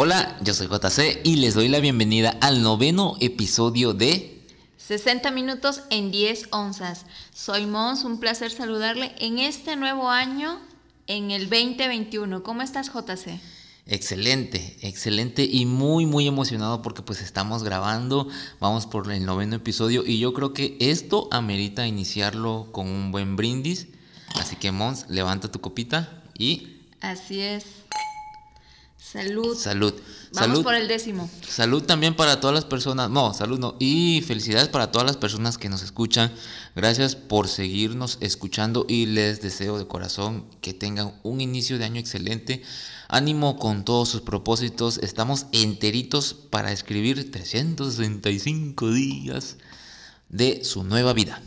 Hola, yo soy JC y les doy la bienvenida al noveno episodio de 60 minutos en 10 onzas. Soy Mons, un placer saludarle en este nuevo año, en el 2021. ¿Cómo estás, JC? Excelente, excelente y muy muy emocionado porque pues estamos grabando, vamos por el noveno episodio y yo creo que esto amerita iniciarlo con un buen brindis. Así que Mons, levanta tu copita y... Así es. Salud. Salud. Vamos salud. por el décimo. Salud también para todas las personas, no, salud no, y felicidades para todas las personas que nos escuchan. Gracias por seguirnos escuchando y les deseo de corazón que tengan un inicio de año excelente. Ánimo con todos sus propósitos. Estamos enteritos para escribir 365 días de su nueva vida.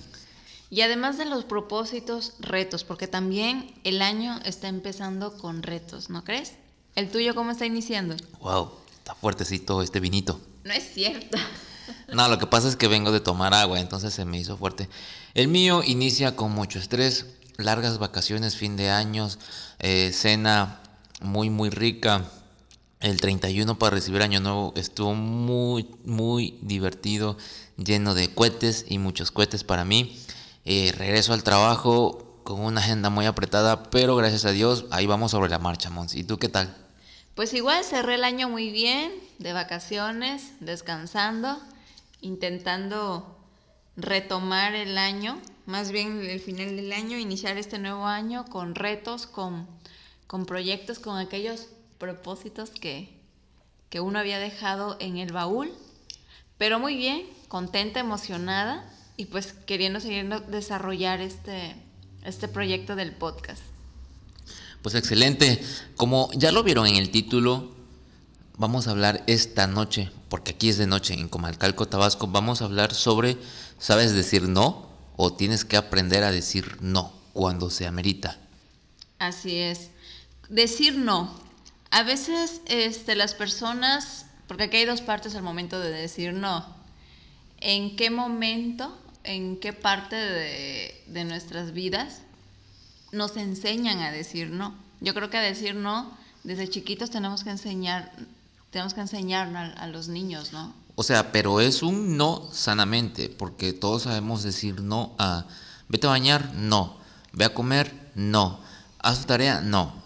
Y además de los propósitos, retos, porque también el año está empezando con retos, ¿no crees? ¿El tuyo cómo está iniciando? Wow, está fuertecito este vinito. No es cierto. No, lo que pasa es que vengo de tomar agua, entonces se me hizo fuerte. El mío inicia con mucho estrés, largas vacaciones, fin de años, eh, cena muy, muy rica. El 31 para recibir Año Nuevo estuvo muy, muy divertido, lleno de cohetes y muchos cohetes para mí. Eh, regreso al trabajo con una agenda muy apretada, pero gracias a Dios ahí vamos sobre la marcha, Mons. ¿Y tú qué tal? Pues igual cerré el año muy bien, de vacaciones, descansando, intentando retomar el año, más bien el final del año, iniciar este nuevo año con retos, con, con proyectos, con aquellos propósitos que, que uno había dejado en el baúl, pero muy bien, contenta, emocionada y pues queriendo seguir desarrollar este, este proyecto del podcast. Pues excelente. Como ya lo vieron en el título, vamos a hablar esta noche, porque aquí es de noche en Comalcalco, Tabasco, vamos a hablar sobre, ¿sabes decir no? O tienes que aprender a decir no cuando se amerita. Así es. Decir no. A veces este, las personas, porque aquí hay dos partes al momento de decir no. ¿En qué momento, en qué parte de, de nuestras vidas nos enseñan a decir no. Yo creo que a decir no, desde chiquitos tenemos que enseñar, tenemos que enseñar a, a, los niños, ¿no? O sea, pero es un no sanamente, porque todos sabemos decir no a vete a bañar, no. Ve a comer, no. Haz tu tarea, no.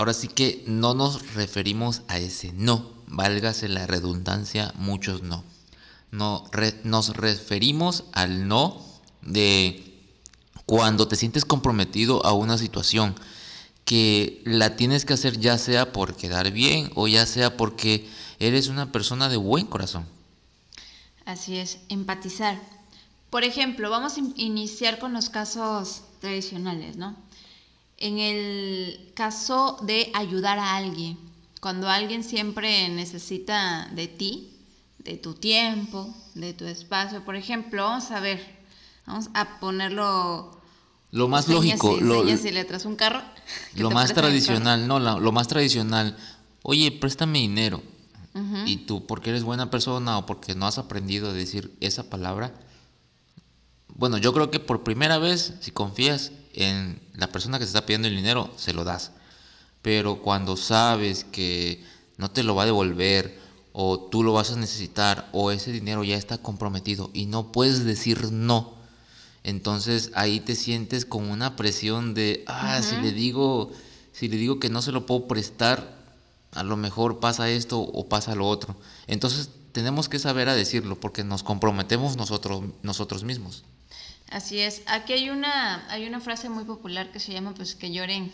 Ahora sí que no nos referimos a ese no, válgase la redundancia, muchos no. No re, nos referimos al no de cuando te sientes comprometido a una situación que la tienes que hacer ya sea por quedar bien o ya sea porque eres una persona de buen corazón. Así es, empatizar. Por ejemplo, vamos a iniciar con los casos tradicionales, ¿no? En el caso de ayudar a alguien, cuando alguien siempre necesita de ti, de tu tiempo, de tu espacio, por ejemplo, vamos a ver, vamos a ponerlo lo más lógico, y, lo, y letras, un carro. Lo más tradicional, no, lo, lo, más tradicional. Oye, préstame dinero. Uh -huh. Y tú, porque eres buena persona o porque no has aprendido a decir esa palabra. Bueno, yo creo que por primera vez, si confías en la persona que te está pidiendo el dinero, se lo das. Pero cuando sabes que no te lo va a devolver, o tú lo vas a necesitar, o ese dinero ya está comprometido y no puedes decir no entonces ahí te sientes con una presión de, ah, uh -huh. si le digo, si le digo que no se lo puedo prestar, a lo mejor pasa esto o pasa lo otro. Entonces tenemos que saber a decirlo porque nos comprometemos nosotros, nosotros mismos. Así es. Aquí hay una, hay una frase muy popular que se llama pues que lloren.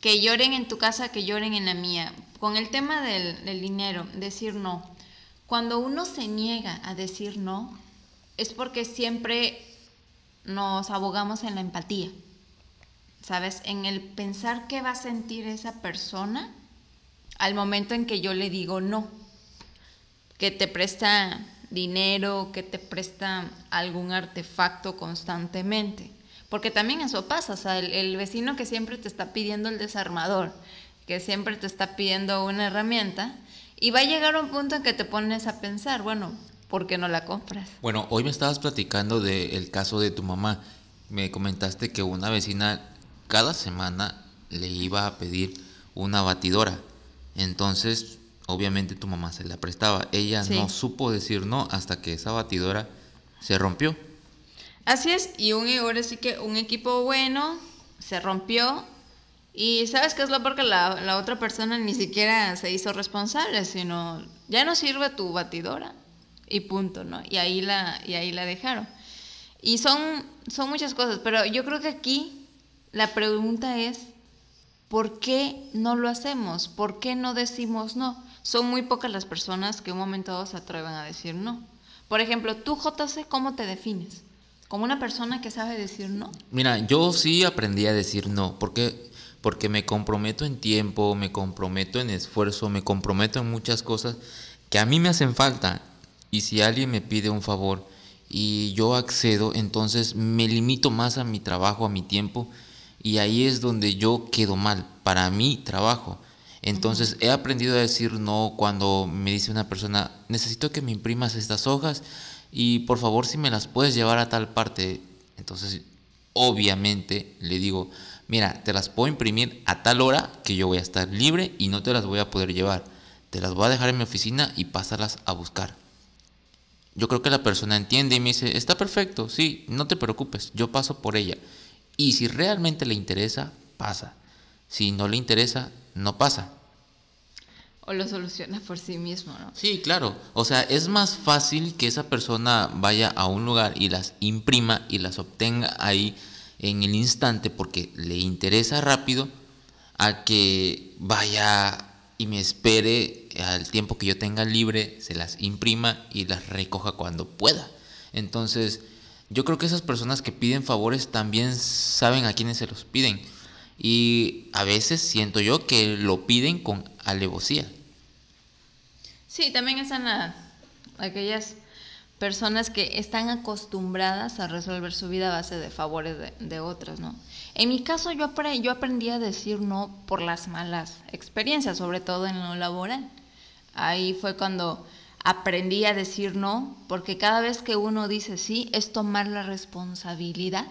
Que lloren en tu casa, que lloren en la mía. Con el tema del, del dinero, decir no. Cuando uno se niega a decir no, es porque siempre nos abogamos en la empatía, ¿sabes? En el pensar qué va a sentir esa persona al momento en que yo le digo no, que te presta dinero, que te presta algún artefacto constantemente. Porque también eso pasa, o sea, el, el, vecino que siempre te está pidiendo el desarmador, que siempre te está pidiendo una herramienta, y va a llegar un punto en que te pones a pensar, bueno, ¿por qué no la compras? Bueno, hoy me estabas platicando del caso de tu mamá. Me comentaste que una vecina cada semana le iba a pedir una batidora. Entonces, obviamente tu mamá se la prestaba. Ella no supo decir no hasta que esa batidora se rompió. Así es, y un, ahora sí que un equipo bueno se rompió y sabes qué es lo porque la, la otra persona ni siquiera se hizo responsable, sino ya no sirve tu batidora y punto, ¿no? Y ahí la, y ahí la dejaron. Y son, son muchas cosas, pero yo creo que aquí la pregunta es, ¿por qué no lo hacemos? ¿Por qué no decimos no? Son muy pocas las personas que un momento dado se atreven a decir no. Por ejemplo, tú, JC, ¿cómo te defines? ¿Como una persona que sabe decir no? Mira, yo sí aprendí a decir no, porque porque me comprometo en tiempo, me comprometo en esfuerzo, me comprometo en muchas cosas que a mí me hacen falta. Y si alguien me pide un favor y yo accedo, entonces me limito más a mi trabajo, a mi tiempo, y ahí es donde yo quedo mal, para mi trabajo. Entonces he aprendido a decir no cuando me dice una persona, necesito que me imprimas estas hojas y por favor si me las puedes llevar a tal parte. Entonces obviamente le digo, mira, te las puedo imprimir a tal hora que yo voy a estar libre y no te las voy a poder llevar. Te las voy a dejar en mi oficina y pásarlas a buscar. Yo creo que la persona entiende y me dice, está perfecto, sí, no te preocupes, yo paso por ella. Y si realmente le interesa, pasa. Si no le interesa, no pasa. O lo soluciona por sí mismo, ¿no? Sí, claro. O sea, es más fácil que esa persona vaya a un lugar y las imprima y las obtenga ahí en el instante porque le interesa rápido a que vaya y me espere al tiempo que yo tenga libre, se las imprima y las recoja cuando pueda. Entonces, yo creo que esas personas que piden favores también saben a quiénes se los piden. Y a veces siento yo que lo piden con alevosía. Sí, también están aquellas personas que están acostumbradas a resolver su vida a base de favores de, otras, ¿no? En mi caso yo, yo aprendí a decir no por las malas experiencias, sobre todo en lo laboral. Ahí fue cuando aprendí a decir no, porque cada vez que uno dice sí es tomar la responsabilidad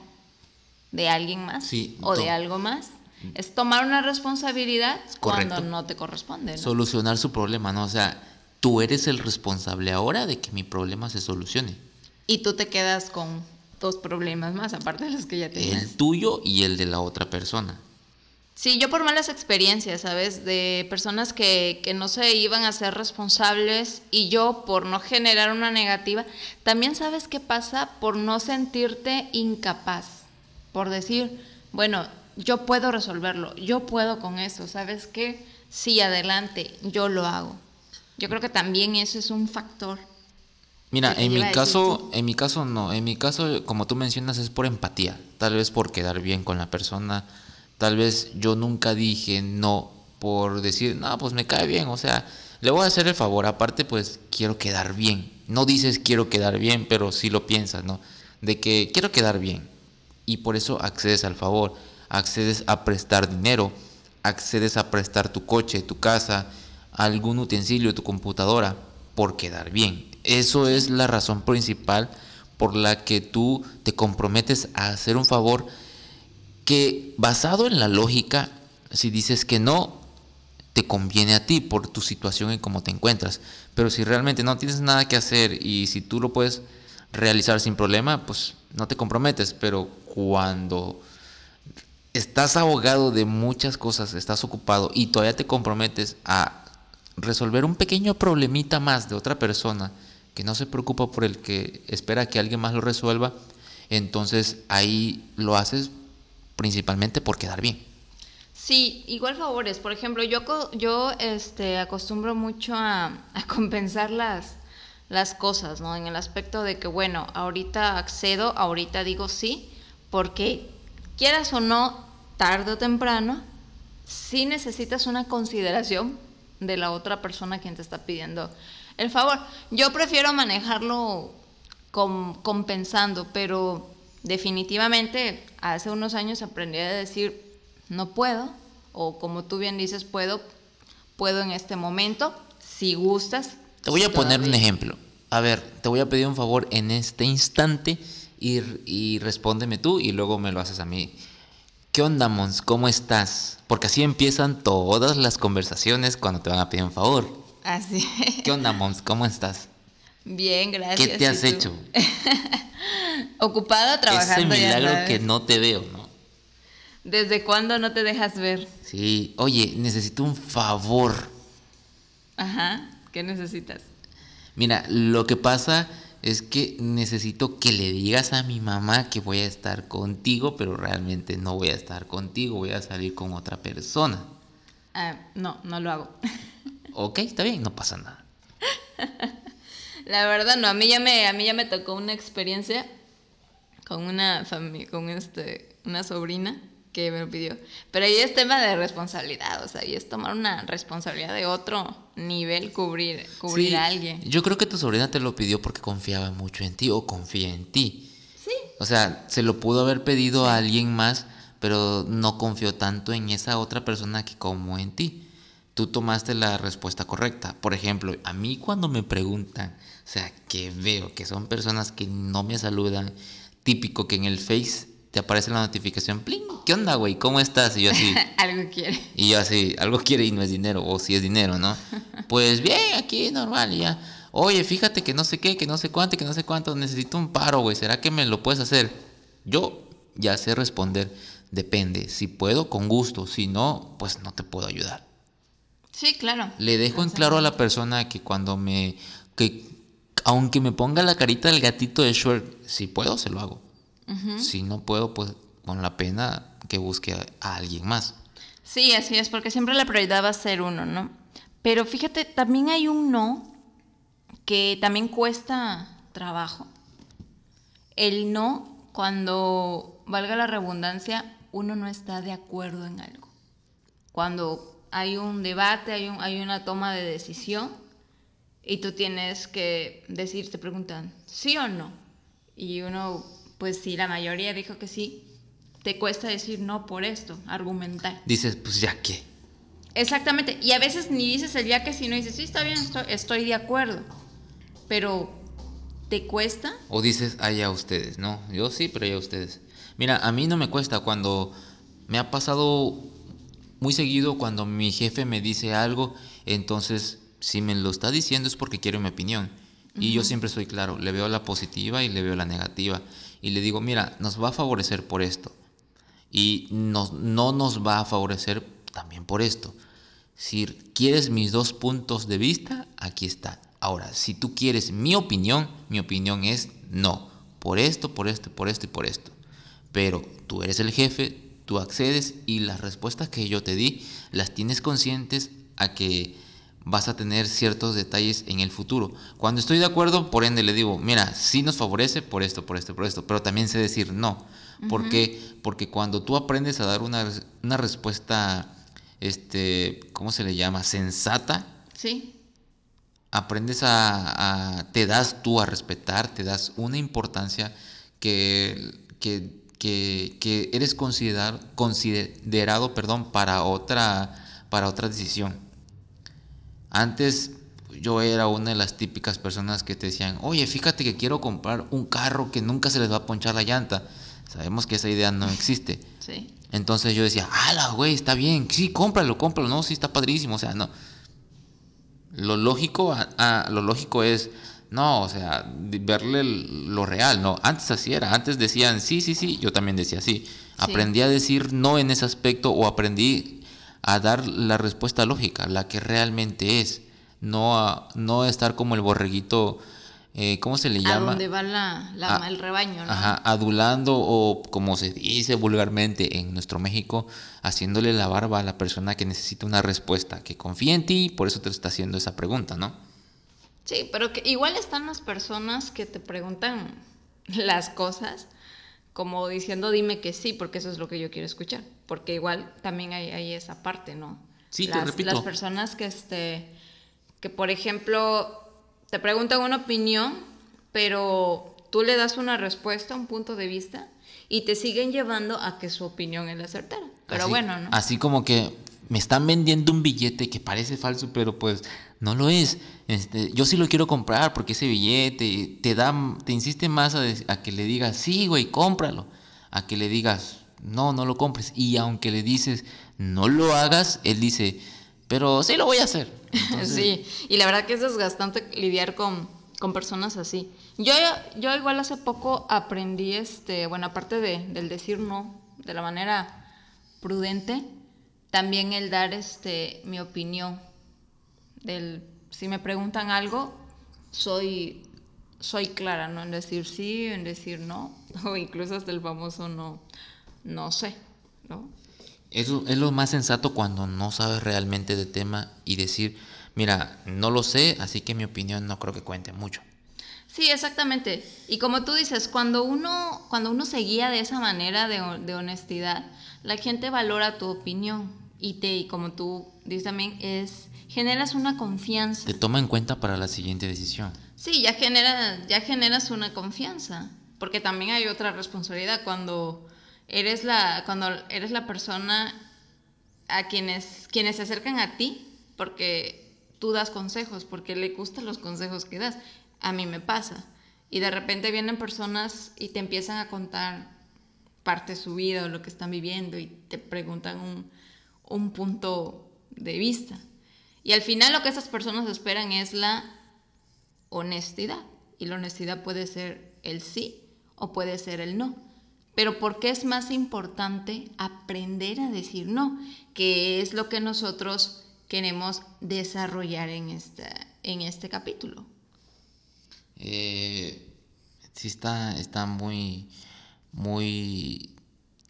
de alguien más o de algo más. Es tomar una responsabilidad cuando no te corresponde. Solucionar su problema, ¿no? O sea, tú eres el responsable ahora de que mi problema se solucione. Y tú te quedas con dos problemas más, aparte de los que ya tenías. El tuyo y el de la otra persona. Sí, yo por malas experiencias, ¿sabes? De personas que, que, no se iban a ser responsables y yo por no generar una negativa. También sabes qué pasa por no sentirte incapaz, por decir, bueno, yo puedo resolverlo, yo puedo con eso, ¿sabes qué? Sí, adelante, yo lo hago. Yo creo que también eso es un factor. Mira, en mi caso, en mi caso no, en mi caso, como tú mencionas, es por empatía, tal vez por quedar bien con la persona, tal vez yo nunca dije no por decir, no, pues me cae bien, o sea, le voy a hacer el favor, aparte pues quiero quedar bien, no dices quiero quedar bien, pero sí lo piensas, ¿no? De que quiero quedar bien y por eso accedes al favor, accedes a prestar dinero, accedes a prestar tu coche, tu casa, algún utensilio tu computadora por quedar bien. Eso es la razón principal por la que tú te comprometes a hacer un favor que basado en la lógica, si dices que no, te conviene a ti por tu situación y cómo te encuentras. Pero si realmente no tienes nada que hacer y si tú lo puedes realizar sin problema, pues no te comprometes. Pero cuando estás ahogado de muchas cosas, estás ocupado y todavía te comprometes a resolver un pequeño problemita más de otra persona que no se preocupa por el que espera que alguien más lo resuelva, entonces ahí lo haces principalmente por quedar bien. Sí, igual favores. Por ejemplo, yo, yo este, acostumbro mucho a, a compensar las, las cosas, ¿no? En el aspecto de que, bueno, ahorita accedo, ahorita digo sí, porque quieras o no, tarde o temprano, sí necesitas una consideración de la otra persona quien te está pidiendo el favor. Yo prefiero manejarlo compensando, pero definitivamente hace unos años aprendí a decir no puedo, o como tú bien dices, puedo, puedo en este momento, si gustas. Te voy a poner un ejemplo. A ver, te voy a pedir un favor en este instante y, y respóndeme tú y luego me lo haces a mí. ¿Qué onda, Mons? ¿Cómo estás? Porque así empiezan todas las conversaciones cuando te van a pedir un favor. Así. ¿Qué onda, Mons? ¿Cómo estás? Bien, gracias. ¿Qué te has hecho? Ocupada trabajando. Ese milagro que no te veo, ¿no? ¿Desde cuándo no te dejas ver? Sí, oye, necesito un favor. Ajá, ¿qué necesitas? Mira, lo que pasa es que necesito que le digas a mi mamá que voy a estar contigo, pero realmente no voy a estar contigo, voy a salir con otra persona. Ah, no, no lo hago. Ok, está bien, no pasa nada. La verdad no, a mí ya me, a mí ya me tocó una experiencia con una familia, con este, una sobrina que me lo pidió. Pero ahí es tema de responsabilidad, o sea, ahí es tomar una responsabilidad de otro nivel, cubrir, cubrir a alguien. Yo creo que tu sobrina te lo pidió porque confiaba mucho en ti o confía en ti. Sí. O sea, se lo pudo haber pedido a alguien más, pero no confió tanto en esa otra persona que como en ti. Tú tomaste la respuesta correcta. Por ejemplo, a mí cuando me preguntan, o sea, que veo que son personas que no me saludan, típico que en el Face te aparece la notificación, ¡pling! ¿Qué onda, güey? ¿Cómo estás? Y yo así. algo quiere. Y yo así, algo quiere y no es dinero, o si es dinero, ¿no? Pues bien, aquí normal, ya. Oye, fíjate que no sé qué, que no sé cuánto, que no sé cuánto, necesito un paro, güey. ¿Será que me lo puedes hacer? Yo ya sé responder, depende. Si puedo, con gusto. Si no, pues no te puedo ayudar. Sí, claro. Le dejo en claro a la persona que cuando me. que aunque me ponga la carita del gatito de Shrek, si puedo, se lo hago. Si no puedo, pues con la pena que busque a, alguien más. Sí, así es, porque siempre la prioridad va a ser uno, ¿no? Pero fíjate, también hay un no que también cuesta trabajo. El no, cuando valga la redundancia, uno no está de acuerdo en algo. Cuando hay un debate, hay, un, hay una toma de decisión y tú tienes que decir, te preguntan, ¿sí o no? Y uno pues si la mayoría dijo que sí, te cuesta decir no por esto, argumentar. Dices, pues ya qué. Exactamente, y a veces ni dices el ya que si no dices, sí, está bien, estoy, de acuerdo, pero ¿te cuesta? O dices, a ustedes, no, yo sí, pero a ustedes. Mira, a mí no me cuesta cuando me ha pasado muy seguido cuando mi jefe me dice algo, entonces si me lo está diciendo es porque quiere mi opinión. Y yo siempre soy claro, le veo la positiva y le veo la negativa y le digo, mira, nos va a favorecer por esto y no nos va a favorecer también por esto. Si quieres mis dos puntos de vista, aquí está. Ahora, si tú quieres mi opinión, mi opinión es no, por esto, por esto, por esto y por esto. Pero tú eres el jefe, tú accedes y las respuestas que yo te di las tienes conscientes a que vas a tener ciertos detalles en el futuro. Cuando estoy de acuerdo, por ende le digo, mira, sí nos favorece por esto, por esto, por esto, pero también sé decir no. ¿Por qué? Porque cuando tú aprendes a dar una, una, respuesta, este, ¿cómo se le llama? Sensata. Sí. Aprendes a, te das tú a respetar, te das una importancia que, que, que, que eres considerar, considerado perdón, para, otra, para otra decisión. Antes yo era una de las típicas personas que te decían, oye, fíjate que quiero comprar un carro que nunca se les va a ponchar la llanta. Sabemos que esa idea no existe. Sí. Entonces yo decía, ala, güey, está bien, sí, cómpralo, cómpralo, no, sí está padrísimo, o sea, no. Lo lógico, lo lógico es, no, o sea, verle lo real, no. Antes así era, antes decían, sí, sí, sí, yo también decía sí. Aprendí a decir no en ese aspecto o aprendí a dar la respuesta lógica, la que realmente es, no a, no estar como el borreguito, eh, ¿cómo se le llama? A donde va la, el rebaño, ¿no? Ajá, adulando o como se dice vulgarmente en nuestro México, haciéndole la barba a la persona que necesita una respuesta, que confía en ti, por eso te está haciendo esa pregunta, ¿no? Sí, pero que igual están las personas que te preguntan las cosas como diciendo dime que sí, porque eso es lo que yo quiero escuchar, porque igual también hay, esa parte, ¿no? Sí, las, te repito. Las personas que, este, que, por ejemplo, te preguntan una opinión, pero tú le das una respuesta, un punto de vista, y te siguen llevando a que su opinión es la certera. Pero bueno, ¿no? Así como que me están vendiendo un billete que parece falso, pero pues no lo es. Este, yo sí lo quiero comprar porque ese billete te da, te insiste más a, que le digas, sí, güey, cómpralo, a que le digas, no, no lo compres. Y aunque le dices, no lo hagas, él dice, pero sí lo voy a hacer. Sí, y la verdad que es desgastante lidiar con, con personas así. Yo, yo igual hace poco aprendí, este, bueno, aparte de, del decir no de la manera prudente, también el dar este, mi opinión. Del, si me preguntan algo, soy, soy clara, ¿no? En decir sí, en decir no, o incluso hasta el famoso no, no sé, ¿no? Eso es lo más sensato cuando no sabes realmente de tema y decir, mira, no lo sé, así que mi opinión no creo que cuente mucho. Sí, exactamente. Y como tú dices, cuando uno, cuando uno se guía de esa manera de, de honestidad, la gente valora tu opinión y te, y como tú dices también, es generas una confianza. Te toma en cuenta para la siguiente decisión. Sí, ya genera, ya generas una confianza, porque también hay otra responsabilidad cuando eres la, cuando eres la persona a quienes, quienes se acercan a ti, porque tú das consejos, porque le gustan los consejos que das. A mí me pasa. Y de repente vienen personas y te empiezan a contar parte de su vida o lo que están viviendo y te preguntan un, un punto de vista. Y al final lo que esas personas esperan es la honestidad. Y la honestidad puede ser el sí o puede ser el no. Pero ¿por qué es más importante aprender a decir no? Que es lo que nosotros queremos desarrollar en, esta, en este capítulo. Eh, sí está, está muy, muy,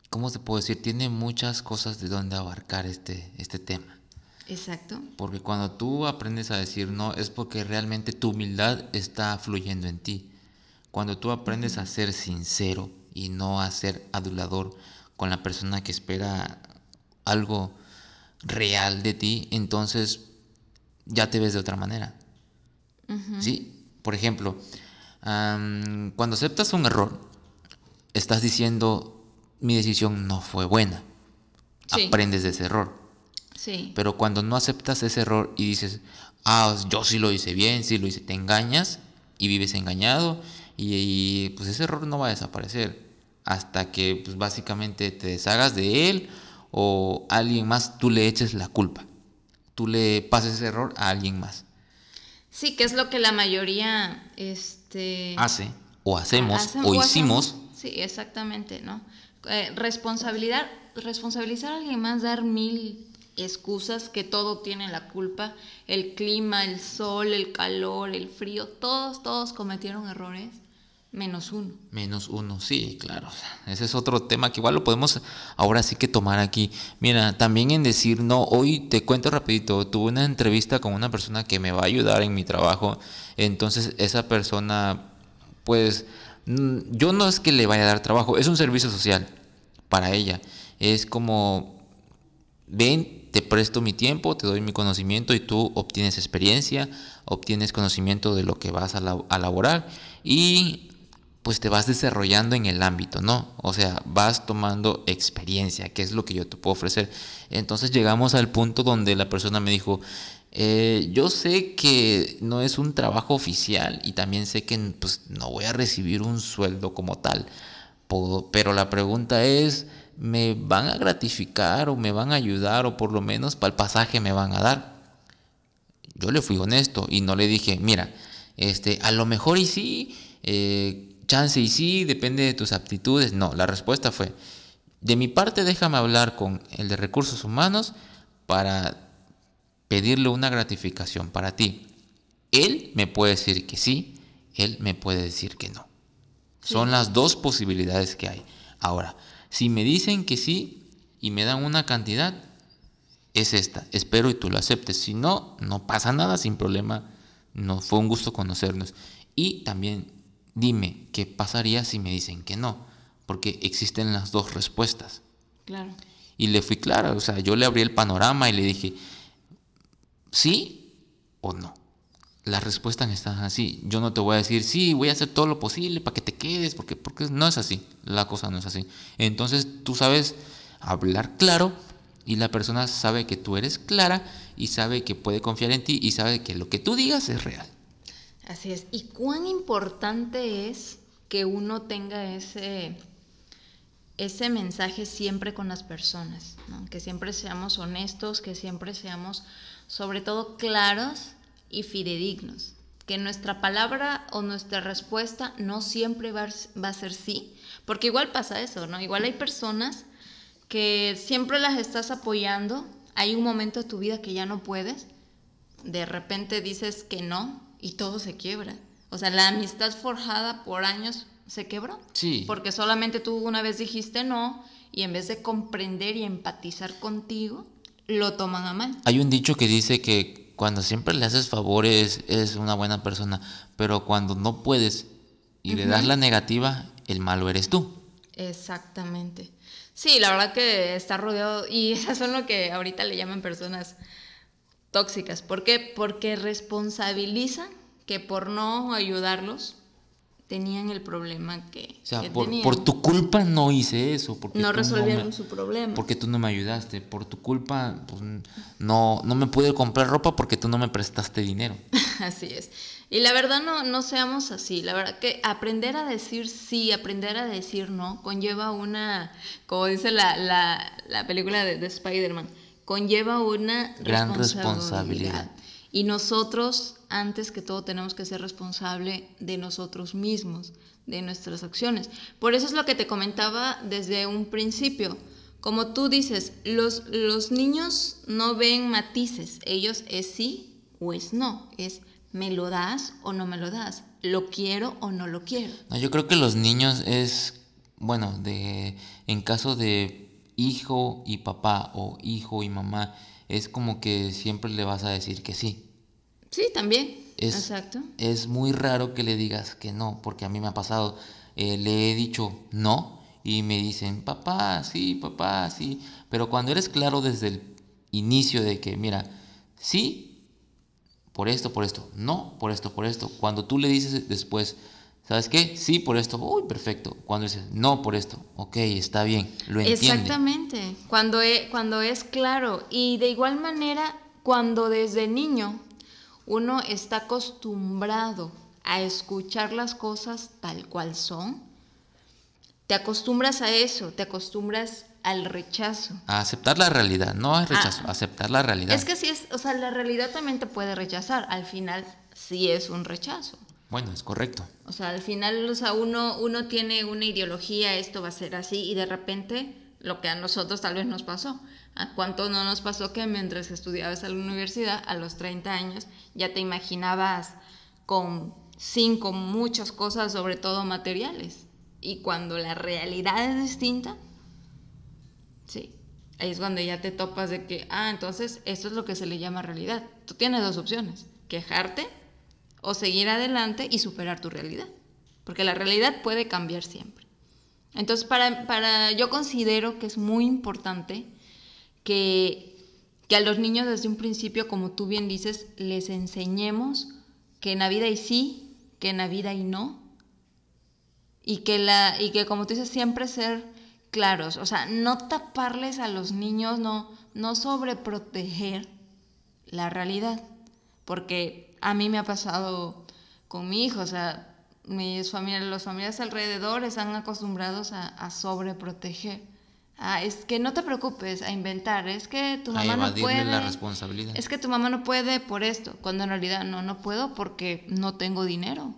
¿cómo se puede decir? Tiene muchas cosas de donde abarcar este, este tema. Exacto. Porque cuando tú aprendes a decir no, es porque realmente tu humildad está fluyendo en ti. Cuando tú aprendes a ser sincero, y no a ser adulador con la persona que espera algo real de ti, entonces ya te ves de otra manera. ¿Sí? Por ejemplo, cuando aceptas un error, estás diciendo, mi decisión no fue buena. Aprendes de ese error. Sí. Pero cuando no aceptas ese error y dices, ah, yo sí lo hice bien, sí lo hice, te engañas y vives engañado y pues ese error no va a desaparecer hasta que pues, básicamente te deshagas de él o alguien más tú le eches la culpa. Tú le pases ese error a alguien más. Sí, que es lo que la mayoría este, hace o hacemos o, hicimos. Sí, exactamente, ¿no? Eh, responsabilidad, responsabilizar a alguien más, dar mil excusas que todo tiene la culpa, el clima, el sol, el calor, el frío, todos, todos cometieron errores Menos uno. Menos uno, sí, claro. Ese es otro tema que igual lo podemos ahora sí que tomar aquí. Mira, también en decir no, hoy te cuento rapidito, tuve una entrevista con una persona que me va a ayudar en mi trabajo. Entonces esa persona, pues, mm, yo no es que le vaya a dar trabajo, es un servicio social para ella. Es como, ven, te presto mi tiempo, te doy mi conocimiento y tú obtienes experiencia, obtienes conocimiento de lo que vas a, a laborar y pues te vas desarrollando en el ámbito, ¿no? O sea, vas tomando experiencia, que es lo que yo te puedo ofrecer. Entonces llegamos al punto donde la persona me dijo, eh, yo sé que no es un trabajo oficial y también sé que pues, no voy a recibir un sueldo como tal, pero la pregunta es, ¿me van a gratificar o me van a ayudar o por lo menos para el pasaje me van a dar? Yo le fui honesto y no le dije, mira, este, a lo mejor y sí, eh, chance y sí, depende de tus aptitudes. No, la respuesta fue, de mi parte déjame hablar con el de recursos humanos para pedirle una gratificación para ti. Él me puede decir que sí, él me puede decir que no. Son las dos posibilidades que hay. Ahora, si me dicen que sí y me dan una cantidad, es esta. Espero y tú lo aceptes. Si no, no pasa nada, sin problema. No fue un gusto conocernos. Y también Dime, ¿qué pasaría si me dicen que no? Porque existen las dos respuestas. Claro. Y le fui clara, o sea, yo le abrí el panorama y le dije, ¿sí o no? Las respuestas están así. Yo no te voy a decir, sí, voy a hacer todo lo posible para que te quedes, porque, porque no es así. La cosa no es así. Entonces tú sabes hablar claro y la persona sabe que tú eres clara y sabe que puede confiar en ti y sabe que lo que tú digas es real. Así es. ¿Y cuán importante es que uno tenga ese, ese mensaje siempre con las personas, que siempre seamos honestos, que siempre seamos sobre todo claros y fidedignos, que nuestra palabra o nuestra respuesta no siempre va, va a ser sí, porque igual pasa eso, ¿no? Igual hay personas que siempre las estás apoyando, hay un momento de tu vida que ya no puedes, de repente dices que no y todo se quiebra. O sea, la amistad forjada por años se quebró. Sí. Porque solamente tú una vez dijiste no y en vez de comprender y empatizar contigo, lo toman a mal. Hay un dicho que dice que cuando siempre le haces favores es una buena persona, pero cuando no puedes y le das la negativa, el malo eres tú. Exactamente. Sí, la verdad que está rodeado y esas son lo que ahorita le llaman personas tóxicas. ¿Por qué? Porque responsabilizan que por no ayudarlos tenían el problema que, o sea, por, tu culpa no hice eso. Porque no resolvieron su problema. Porque tú no me ayudaste. Por tu culpa pues, no, no me pude comprar ropa porque tú no me prestaste dinero. así es. Y la verdad no, no seamos así. La verdad que aprender a decir sí, aprender a decir no, conlleva una, como dice la, la, la película de, de Spider-Man, conlleva una gran responsabilidad. Y nosotros, antes que todo, tenemos que ser responsable de nosotros mismos, de nuestras acciones. Por eso es lo que te comentaba desde un principio. Como tú dices, los, los niños no ven matices, ellos es sí o es no, es me lo das o no me lo das, lo quiero o no lo quiero. yo creo que los niños es, bueno, de, en caso de hijo y papá o hijo y mamá, es como que siempre le vas a decir que sí. Sí, también. Exacto. Es muy raro que le digas que no, porque a mí me ha pasado. Eh, le he dicho no y me dicen, papá, sí, papá, sí. Pero cuando eres claro desde el inicio de que, mira, sí, por esto, por esto, no, por esto, por esto. Cuando tú le dices después, ¿sabes qué? Sí, por esto, uy, perfecto. Cuando dices, no, por esto, ok, está bien, lo entiende. Exactamente, cuando, e, cuando es claro. Y de igual manera, cuando desde niño uno está acostumbrado a escuchar las cosas tal cual son, te acostumbras a eso, te acostumbras al rechazo. A aceptar la realidad, no al rechazo, ah. aceptar la realidad. Es que sí es, o sea, la realidad también te puede rechazar, al final sí es un rechazo. Bueno, es correcto. O sea, al final, uno, tiene una ideología, esto va a ser así, y de repente lo que a nosotros tal vez nos pasó. ¿A cuánto no nos pasó que mientras estudiabas en la universidad, a los 30 años, ya te imaginabas con cinco muchas cosas, sobre todo materiales? Y cuando la realidad es distinta, sí, ahí es cuando ya te topas de que, ah, entonces esto es lo que se le llama realidad. Tú tienes dos opciones, quejarte o seguir adelante y superar tu realidad. Porque la realidad puede cambiar siempre. Entonces, para, para, yo considero que es muy importante que, que a los niños desde un principio, como tú bien dices, les enseñemos que en la vida hay sí, que en la vida hay no, y que, la, y que como tú dices, siempre ser claros, o sea, no taparles a los niños, no, no sobreproteger la realidad, porque a mí me ha pasado con mi hijo, o sea, mis familias, los familias alrededor están acostumbrados a, a sobreproteger. Ah, es que no te preocupes a inventar, es que tu mamá no puede. la responsabilidad. Es que tu mamá no puede por esto, cuando en realidad no, no puedo porque no tengo dinero.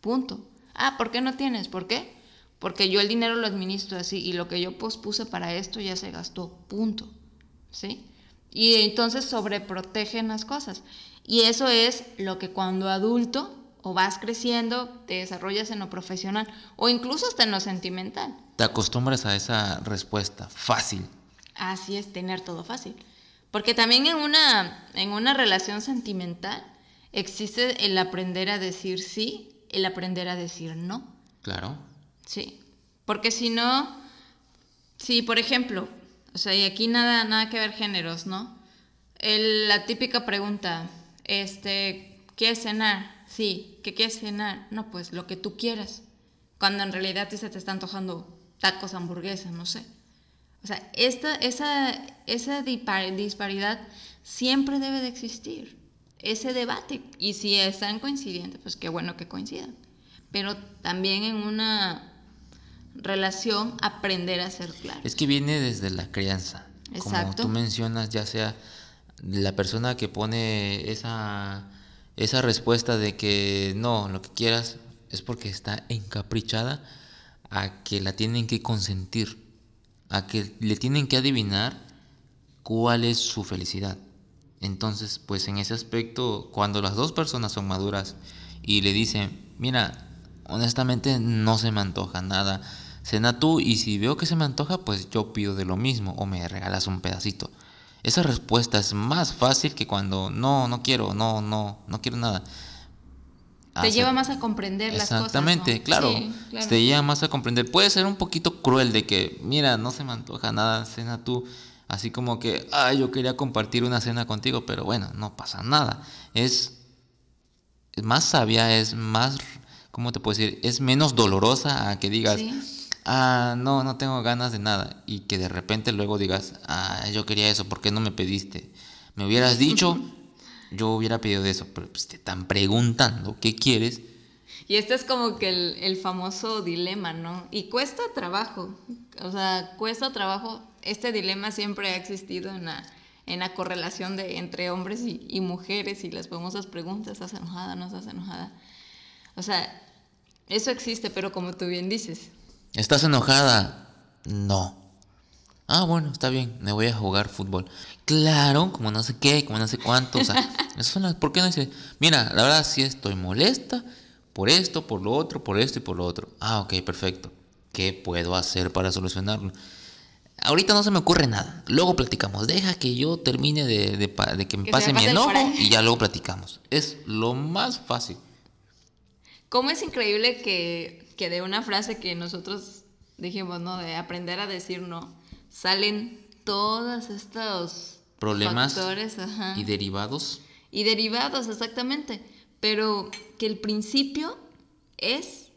Punto. Ah, ¿por qué no tienes? ¿Por qué? Porque yo el dinero lo administro así y lo que yo pospuse para esto ya se gastó. Punto. ¿Sí? Y entonces sobreprotegen las cosas. Y eso es lo que cuando adulto o vas creciendo, te desarrollas en lo profesional o incluso hasta en lo sentimental. Te acostumbras a esa respuesta fácil. Así es, tener todo fácil. Porque también en una, en una relación sentimental existe el aprender a decir sí, el aprender a decir no. Claro. Sí. Porque si no, si por ejemplo, o sea, y aquí nada, nada que ver géneros, ¿no? la típica pregunta, este, ¿qué cenar? Sí, ¿qué quieres cenar? No, pues lo que tú quieras. Cuando en realidad se te está antojando tacos, hamburguesas, no sé. O sea, esta, esa, esa disparidad siempre debe de existir. Ese debate. Y si están coincidentes, pues qué bueno que coincidan. Pero también en una relación aprender a ser claro. Es que viene desde la crianza. Como tú mencionas, ya sea la persona que pone esa, esa respuesta de que no, lo que quieras es porque está encaprichada a que la tienen que consentir, a que le tienen que adivinar cuál es su felicidad. Entonces, pues en ese aspecto, cuando las dos personas son maduras y le dicen, mira, honestamente no se me antoja nada, cena tú y si veo que se me antoja, pues yo pido de lo mismo o me regalas un pedacito. Esa respuesta es más fácil que cuando no, no quiero, no, no, no quiero nada. Te lleva más a comprender las cosas. Exactamente, claro, Te lleva más a comprender. Puede ser un poquito cruel de que, mira, no se me antoja nada, cena tú. Así como que, ay, yo quería compartir una cena contigo, pero bueno, no pasa nada. Es, es más sabia, es más, ¿cómo te puedo decir? Es menos dolorosa a que digas, ah, no, no tengo ganas de nada. Y que de repente luego digas, ah, yo quería eso, ¿por qué no me pediste? Me hubieras dicho, yo hubiera pedido eso, pero pues te están preguntando, ¿qué quieres? Y este es como que el, famoso dilema, ¿no? Y cuesta trabajo, o sea, cuesta trabajo. Este dilema siempre ha existido en la, en la correlación de, entre hombres y, y mujeres y las famosas preguntas, ¿estás enojada? ¿No estás enojada? O sea, eso existe, pero como tú bien dices, ¿Estás enojada? No. Ah, bueno, está bien, me voy a jugar fútbol. Claro, como no sé qué, como no sé cuánto. O sea, eso son las, ¿por qué no dice? Mira, la verdad sí estoy molesta por esto, por lo otro, por esto y por lo otro. Ah, ok, perfecto. ¿Qué puedo hacer para solucionarlo? Ahorita no se me ocurre nada. Luego platicamos. Deja que yo termine de, de, que me pase mi enojo y ya luego platicamos. Es lo más fácil. ¿Cómo es increíble que que de una frase que nosotros dijimos, ¿no? De aprender a decir no, salen todos estos problemas y derivados. Y derivados, exactamente. Pero que el principio es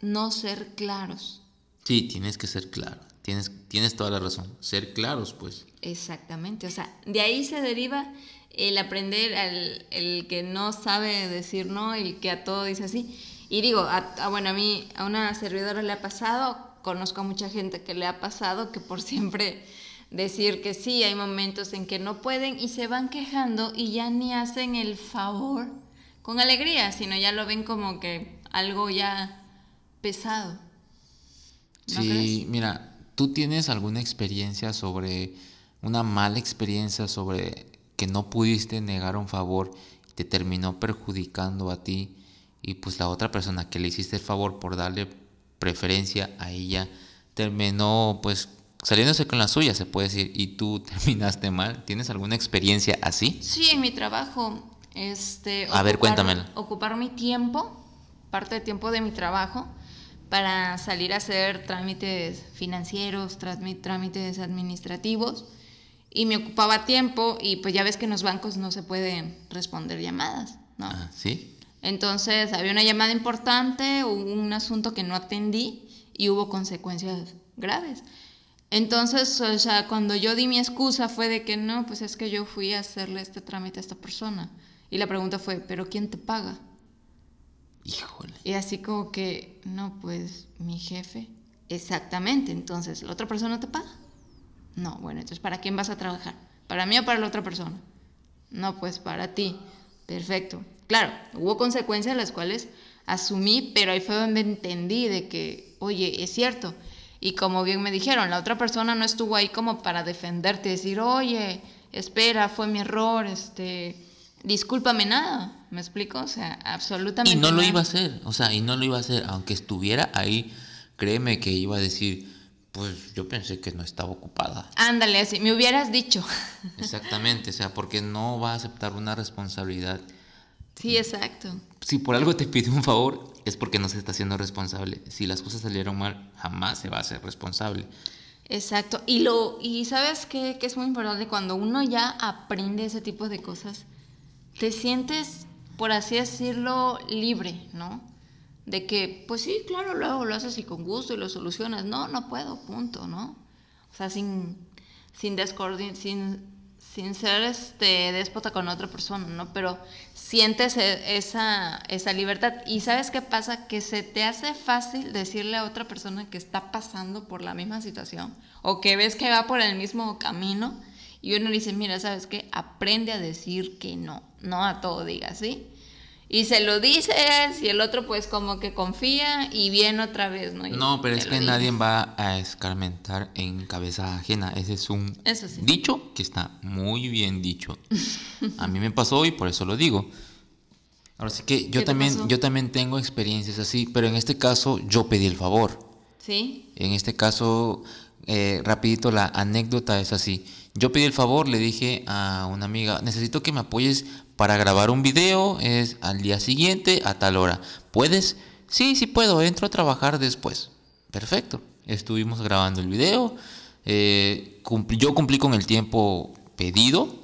no ser claros. Sí, tienes que ser claro. Tienes, tienes toda la razón. Ser claros, pues. Exactamente. O sea, de ahí se deriva el aprender, el, el que no sabe decir no, el que a todo dice así. Y digo, a, bueno, a mí, a una servidora le ha pasado, conozco a mucha gente que le ha pasado, que por siempre decir que sí, hay momentos en que no pueden y se van quejando y ya ni hacen el favor con alegría, sino ya lo ven como que algo ya pesado. sí, mira, ¿tú tienes alguna experiencia sobre, una mala experiencia sobre que no pudiste negar un favor y te terminó perjudicando a ti? Y pues la otra persona que le hiciste el favor por darle preferencia a ella terminó pues saliéndose con la suya, se puede decir, y tú terminaste mal. ¿Tienes alguna experiencia así? Sí, en mi trabajo. Este, a ver, cuéntamelo. Ocupar mi tiempo, parte del tiempo de mi trabajo, para salir a hacer trámites financieros, trámites administrativos. Y me ocupaba tiempo y pues ya ves que en los bancos no se pueden responder llamadas, ¿no? Ah, sí. Entonces había una llamada importante, hubo un asunto que no atendí y hubo consecuencias graves. Entonces, o sea, cuando yo di mi excusa fue de que no, pues es que yo fui a hacerle este trámite a esta persona. Y la pregunta fue, ¿pero quién te paga? Híjole. Y así como que, no, pues mi jefe. Exactamente, entonces, ¿la otra persona te paga? No, bueno, entonces, ¿para quién vas a trabajar? ¿Para mí o para la otra persona? No, pues para ti. Perfecto. Claro, hubo consecuencias las cuales asumí, pero ahí fue donde entendí de que, oye, es cierto. Y como bien me dijeron, la otra persona no estuvo ahí como para defenderte, decir, oye, espera, fue mi error, este, discúlpame nada, ¿me explico? O sea, absolutamente. Y no lo iba a hacer, o sea, y no lo iba a hacer, aunque estuviera ahí, créeme que iba a decir, pues yo pensé que no estaba ocupada. Ándale, así, me hubieras dicho. Exactamente, o sea, porque no va a aceptar una responsabilidad Sí, exacto. Si por algo te pide un favor, es porque no se está haciendo responsable. Si las cosas salieron mal, jamás se va a hacer responsable. Exacto. Y lo y sabes qué, que es muy importante cuando uno ya aprende ese tipo de cosas, te sientes, por así decirlo, libre, ¿no? De que, pues sí, claro, luego lo haces y con gusto y lo solucionas. No, no puedo, punto, ¿no? O sea, sin, sin, sin sin ser este déspota con otra persona, ¿no? Pero sientes e, esa, esa libertad. Y sabes qué pasa? Que se te hace fácil decirle a otra persona que está pasando por la misma situación o que ves que va por el mismo camino y uno dice, mira, ¿sabes qué? Aprende a decir que no, no a todo diga, ¿sí? Y se lo dices y el otro pues como que confía y viene otra vez, ¿no? no, pero es que nadie va a escarmentar en cabeza ajena. Ese es un dicho que está muy bien dicho. a mí me pasó y por eso lo digo. Ahora sí que yo también, yo también tengo experiencias así, pero en este caso yo pedí el favor. Sí. En este caso, eh, rapidito, la anécdota es así. Yo pedí el favor, le dije a una amiga, necesito que me apoyes para grabar un video, es al día siguiente a tal hora. ¿Puedes? Sí, sí puedo, entro a trabajar después. Perfecto. Estuvimos grabando el video, eh, yo cumplí con el tiempo pedido,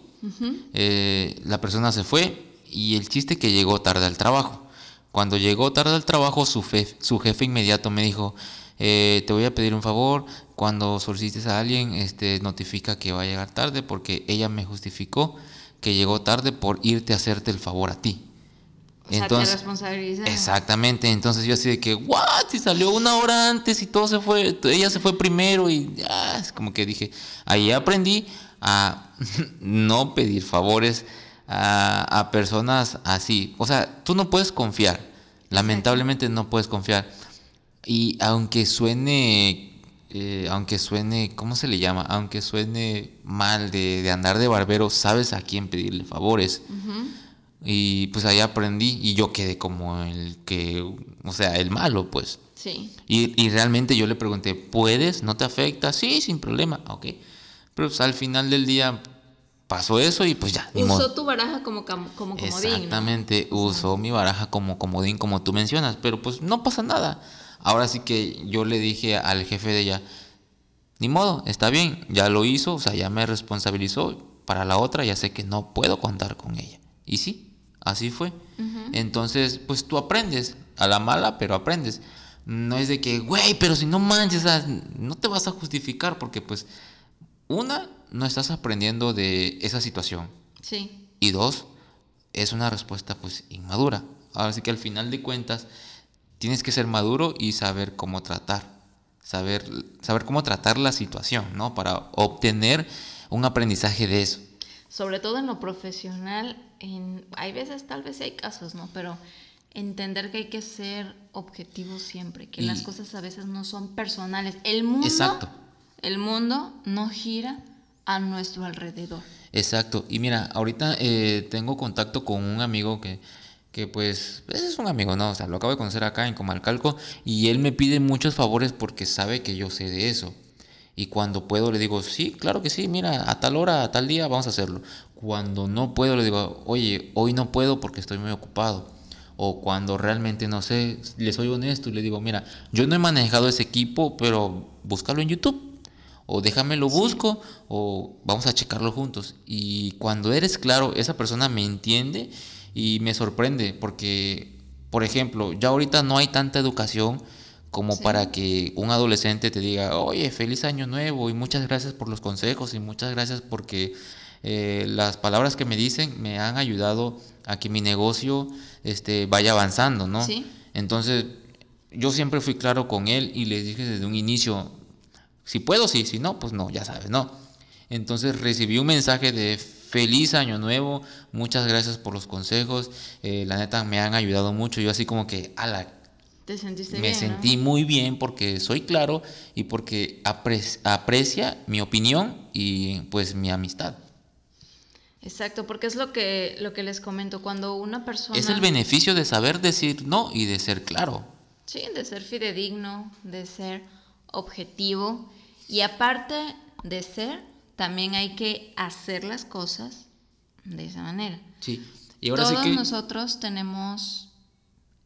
eh, la persona se fue y el chiste que llegó tarde al trabajo. Cuando llegó tarde al trabajo, su, su jefe inmediato me dijo, eh, te voy a pedir un favor, cuando solicites a alguien, este, notifica que va a llegar tarde porque ella me justificó que llegó tarde por irte a hacerte el favor a ti. O entonces, te Exactamente, entonces yo así de que, ¿what? Si salió una hora antes y todo se fue, ella se fue primero y ya, es como que dije, ahí aprendí a no pedir favores a, a personas así. O sea, tú no puedes confiar, lamentablemente no puedes confiar. Y aunque suene eh, aunque suene, ¿cómo se le llama? Aunque suene mal de, andar de barbero, sabes a quién pedirle favores. Y pues ahí aprendí y yo quedé como el que, o sea, el malo, pues. Sí. Y, y realmente yo le pregunté, ¿puedes? ¿No te afecta? Sí, sin problema, ok. Pero pues al final del día pasó eso y pues ya. Usó tu baraja como, como comodín. Exactamente, usó mi baraja como comodín, como tú mencionas, pero pues no pasa nada. Ahora sí que yo le dije al jefe de ella, ni modo, está bien, ya lo hizo, o sea, ya me responsabilizó, para la otra ya sé que no puedo contar con ella. Y sí, así fue. Entonces, pues tú aprendes, a la mala, pero aprendes. No es de que, güey, pero si no manches, no te vas a justificar porque pues, una, no estás aprendiendo de esa situación. Sí. Y dos, es una respuesta pues inmadura. Ahora sí que al final de cuentas, tienes que ser maduro y saber cómo tratar, saber, saber cómo tratar la situación, ¿no? Para obtener un aprendizaje de eso. Sobre todo en lo profesional, en, hay veces, tal vez hay casos, ¿no? Pero entender que hay que ser objetivo siempre, que las cosas a veces no son personales. El mundo, Exacto. el mundo no gira a nuestro alrededor. Exacto. Y mira, ahorita eh, tengo contacto con un amigo que que pues, ese es un amigo, ¿no? O sea, lo acabo de conocer acá en Comalcalco y él me pide muchos favores porque sabe que yo sé de eso. Y cuando puedo le digo, sí, claro que sí, mira, a tal hora, a tal día, vamos a hacerlo. Cuando no puedo le digo, oye, hoy no puedo porque estoy muy ocupado. O cuando realmente no sé, le soy honesto y le digo, mira, yo no he manejado ese equipo, pero búscalo en YouTube. O déjame lo busco, o vamos a checarlo juntos. Y cuando eres claro, esa persona me entiende y me sorprende porque, por ejemplo, ya ahorita no hay tanta educación como para que un adolescente te diga, oye, feliz año nuevo y muchas gracias por los consejos y muchas gracias porque eh, las palabras que me dicen me han ayudado a que mi negocio este, vaya avanzando, ¿no? Entonces, yo siempre fui claro con él y le dije desde un inicio, si puedo, sí, si no, pues no, ya sabes, ¿no? Entonces recibí un mensaje de feliz año nuevo, muchas gracias por los consejos, eh, la neta me han ayudado mucho, yo así como que, ala, ¿Te sentiste me sentí muy bien porque soy claro y porque aprecia mi opinión y pues mi amistad. Exacto, porque es lo que, lo que les comento, cuando una persona... Es el beneficio de saber decir no y de ser claro. Sí, de ser fidedigno, de ser objetivo y aparte de ser, también hay que hacer las cosas de esa manera. Sí. Y ahora Todos nosotros tenemos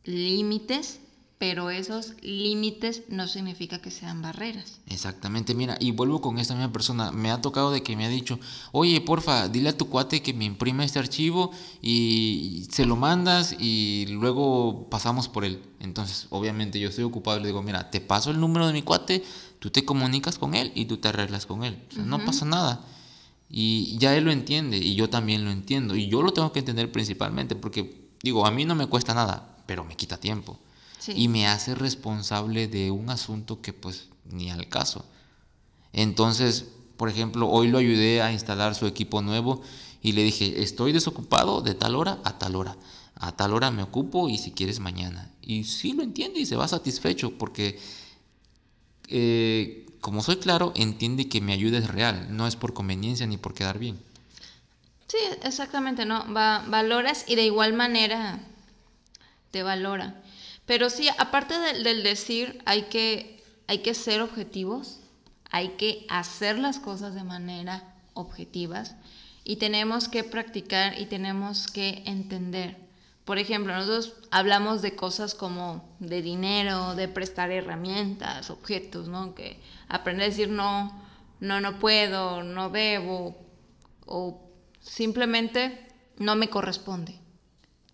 límites, pero esos límites no significa que sean barreras. Exactamente, mira, y vuelvo con esta misma persona. Me ha tocado de que me ha dicho, oye, porfa, dile a tu cuate que me imprima este archivo y se lo mandas y luego pasamos por él. Entonces, obviamente yo estoy ocupado le digo, mira, te paso el número de mi cuate, tú te comunicas con él y tú te arreglas con él. O sea, no pasa nada. Y ya él lo entiende y yo también lo entiendo. Y yo lo tengo que entender principalmente porque, digo, a mí no me cuesta nada, pero me quita tiempo. Y me hace responsable de un asunto que pues ni al caso. Entonces, por ejemplo, hoy lo ayudé a instalar su equipo nuevo y le dije, estoy desocupado de tal hora a tal hora. A tal hora me ocupo y si quieres mañana. Y sí lo entiende y se va satisfecho porque, eh, como soy claro, entiende que mi ayuda es real, no es por conveniencia ni por quedar bien. Sí, exactamente, ¿no? Va, valoras y de igual manera te valora. Pero sí, aparte del, decir, hay que, hay que ser objetivos, hay que hacer las cosas de manera objetivas y tenemos que practicar y tenemos que entender. Por ejemplo, nosotros hablamos de cosas como de dinero, de prestar herramientas, objetos, ¿no? Que aprender a decir no, no, no puedo, no debo, o simplemente no me corresponde.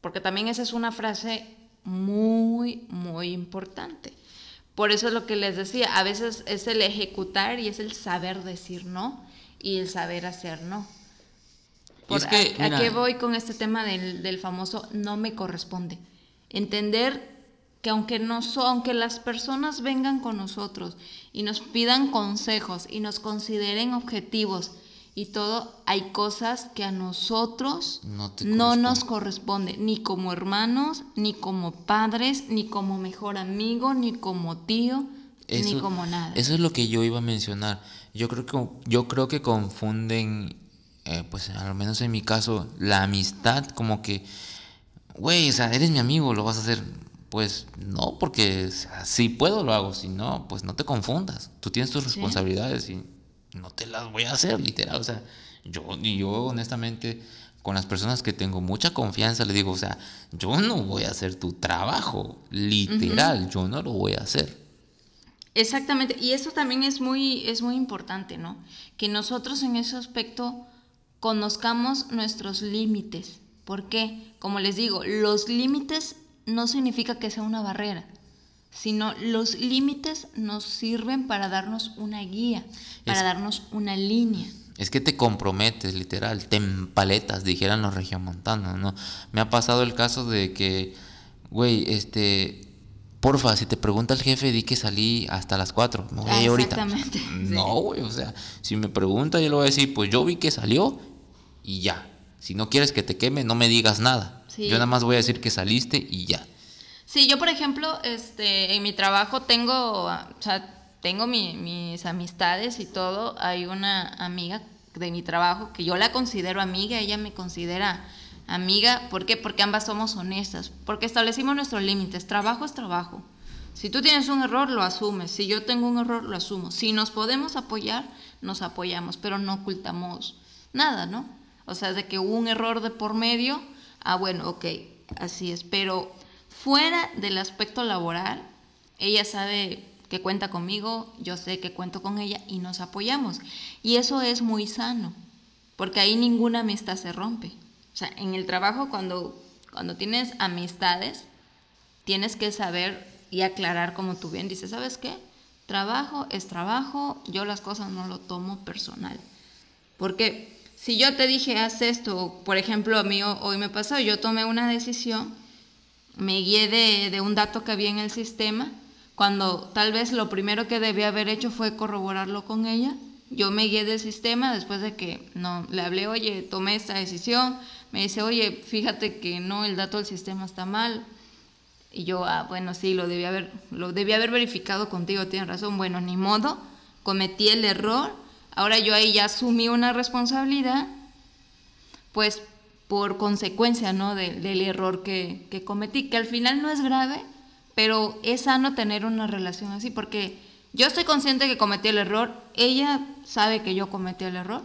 Porque también esa es una frase muy, muy importante. Por eso es lo que les decía, a veces es el ejecutar y es el saber decir no y el saber hacer no. Por, que, a, qué voy con este tema del, del, famoso no me corresponde? Entender que aunque, no aunque las personas vengan con nosotros y nos pidan consejos y nos consideren objetivos y todo, hay cosas que a nosotros no, nos corresponde, ni como hermanos, ni como padres, ni como mejor amigo, ni como tío, ni como nada. Eso es lo que yo iba a mencionar. Yo creo que, yo creo que confunden, eh, pues al menos en mi caso, la amistad como que, güey, o sea, eres mi amigo, lo vas a hacer. Pues no, porque si puedo lo hago, si no, pues no te confundas. Tú tienes tus responsabilidades y no te las voy a hacer, literal. O sea, yo, yo honestamente, con las personas que tengo mucha confianza, le digo, o sea, yo no voy a hacer tu trabajo, literal, yo no lo voy a hacer. Exactamente, y eso también es muy, es muy importante, ¿no? Que nosotros en ese aspecto conozcamos nuestros límites. ¿Por qué? Como les digo, los límites no significa que sea una barrera sino los límites nos sirven para darnos una guía, para darnos una línea. Es que te comprometes, literal, te empaletas, dijeran los regiomontanos, ¿no? Me ha pasado el caso de que, güey, este, porfa, si te pregunta el jefe, di que salí hasta las 4, me voy ahorita. No, güey, o sea, si me pregunta, yo le voy a decir, pues yo vi que salió y ya. Si no quieres que te queme, no me digas nada. Yo nada más voy a decir que saliste y ya. Sí, yo por ejemplo, este, en mi trabajo tengo, o sea, tengo mis amistades y todo. Hay una amiga de mi trabajo que yo la considero amiga, ella me considera amiga. ¿Por qué? Porque ambas somos honestas, porque establecimos nuestros límites. Trabajo es trabajo. Si tú tienes un error, lo asumes. Si yo tengo un error, lo asumo. Si nos podemos apoyar, nos apoyamos, pero no ocultamos nada, ¿no? O sea, de que hubo un error de por medio, ah, bueno, ok, así es. Pero Fuera del aspecto laboral, ella sabe que cuenta conmigo, yo sé que cuento con ella y nos apoyamos. Y eso es muy sano, porque ahí ninguna amistad se rompe. O sea, en el trabajo cuando, cuando tienes amistades, tienes que saber y aclarar como tú bien dices, ¿sabes qué? Trabajo es trabajo, yo las cosas no lo tomo personal. Porque si yo te dije, haz esto, por ejemplo, a mí hoy me pasó, yo tomé una decisión me guié de, un dato que había en el sistema, cuando tal vez lo primero que debía haber hecho fue corroborarlo con ella. Yo me guié del sistema después de que no le hablé, oye, tomé esta decisión. Me dice, oye, fíjate que no, el dato del sistema está mal. Y yo, ah, bueno, sí, lo debía haber, lo debía haber verificado contigo, tienes razón. Bueno, ni modo, cometí el error. Ahora yo ahí ya asumí una responsabilidad. Pues por consecuencia ¿no? del error que, cometí, que al final no es grave, pero es sano tener una relación así, porque yo estoy consciente que cometí el error, ella sabe que yo cometí el error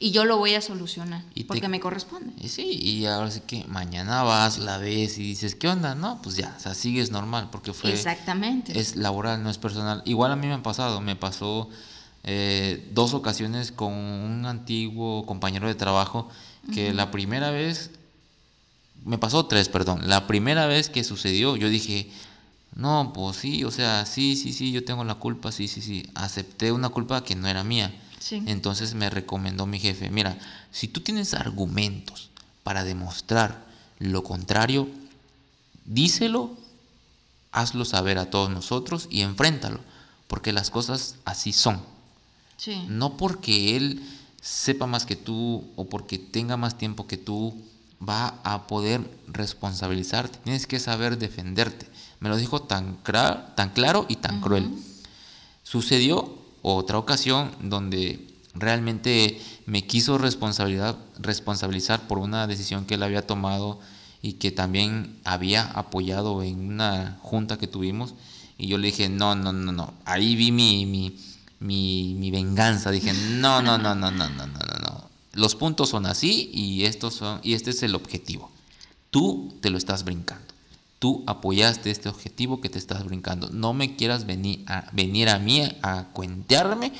y yo lo voy a solucionar, porque me corresponde. Sí, y ahora sí que mañana vas, la ves y dices, ¿qué onda? No, pues ya, o sea, sigues normal, porque fue... Exactamente. Es laboral, no es personal. Igual a mí me ha pasado, me pasó eh, dos ocasiones con un antiguo compañero de trabajo, que la primera vez, me pasó tres, perdón, la primera vez que sucedió, yo dije, no, pues sí, o sea, sí, sí, sí, yo tengo la culpa, sí, sí, sí, acepté una culpa que no era mía. Entonces me recomendó mi jefe, mira, si tú tienes argumentos para demostrar lo contrario, díselo, hazlo saber a todos nosotros y enfréntalo, porque las cosas así son. No porque él sepa más que tú o porque tenga más tiempo que tú, va a poder responsabilizarte. Tienes que saber defenderte. Me lo dijo tan, tan claro y tan cruel. Sucedió otra ocasión donde realmente me quiso responsabilidad, responsabilizar por una decisión que él había tomado y que también había apoyado en una junta que tuvimos. Y yo le dije, no, no, no, no. Ahí vi mi, mi, mi, mi venganza. Dije, no, no, no, no, no, no, no, no. Los puntos son así y, estos son, y este es el objetivo. Tú te lo estás brincando. Tú apoyaste este objetivo que te estás brincando. No me quieras venir a, venir a mí a cuentearme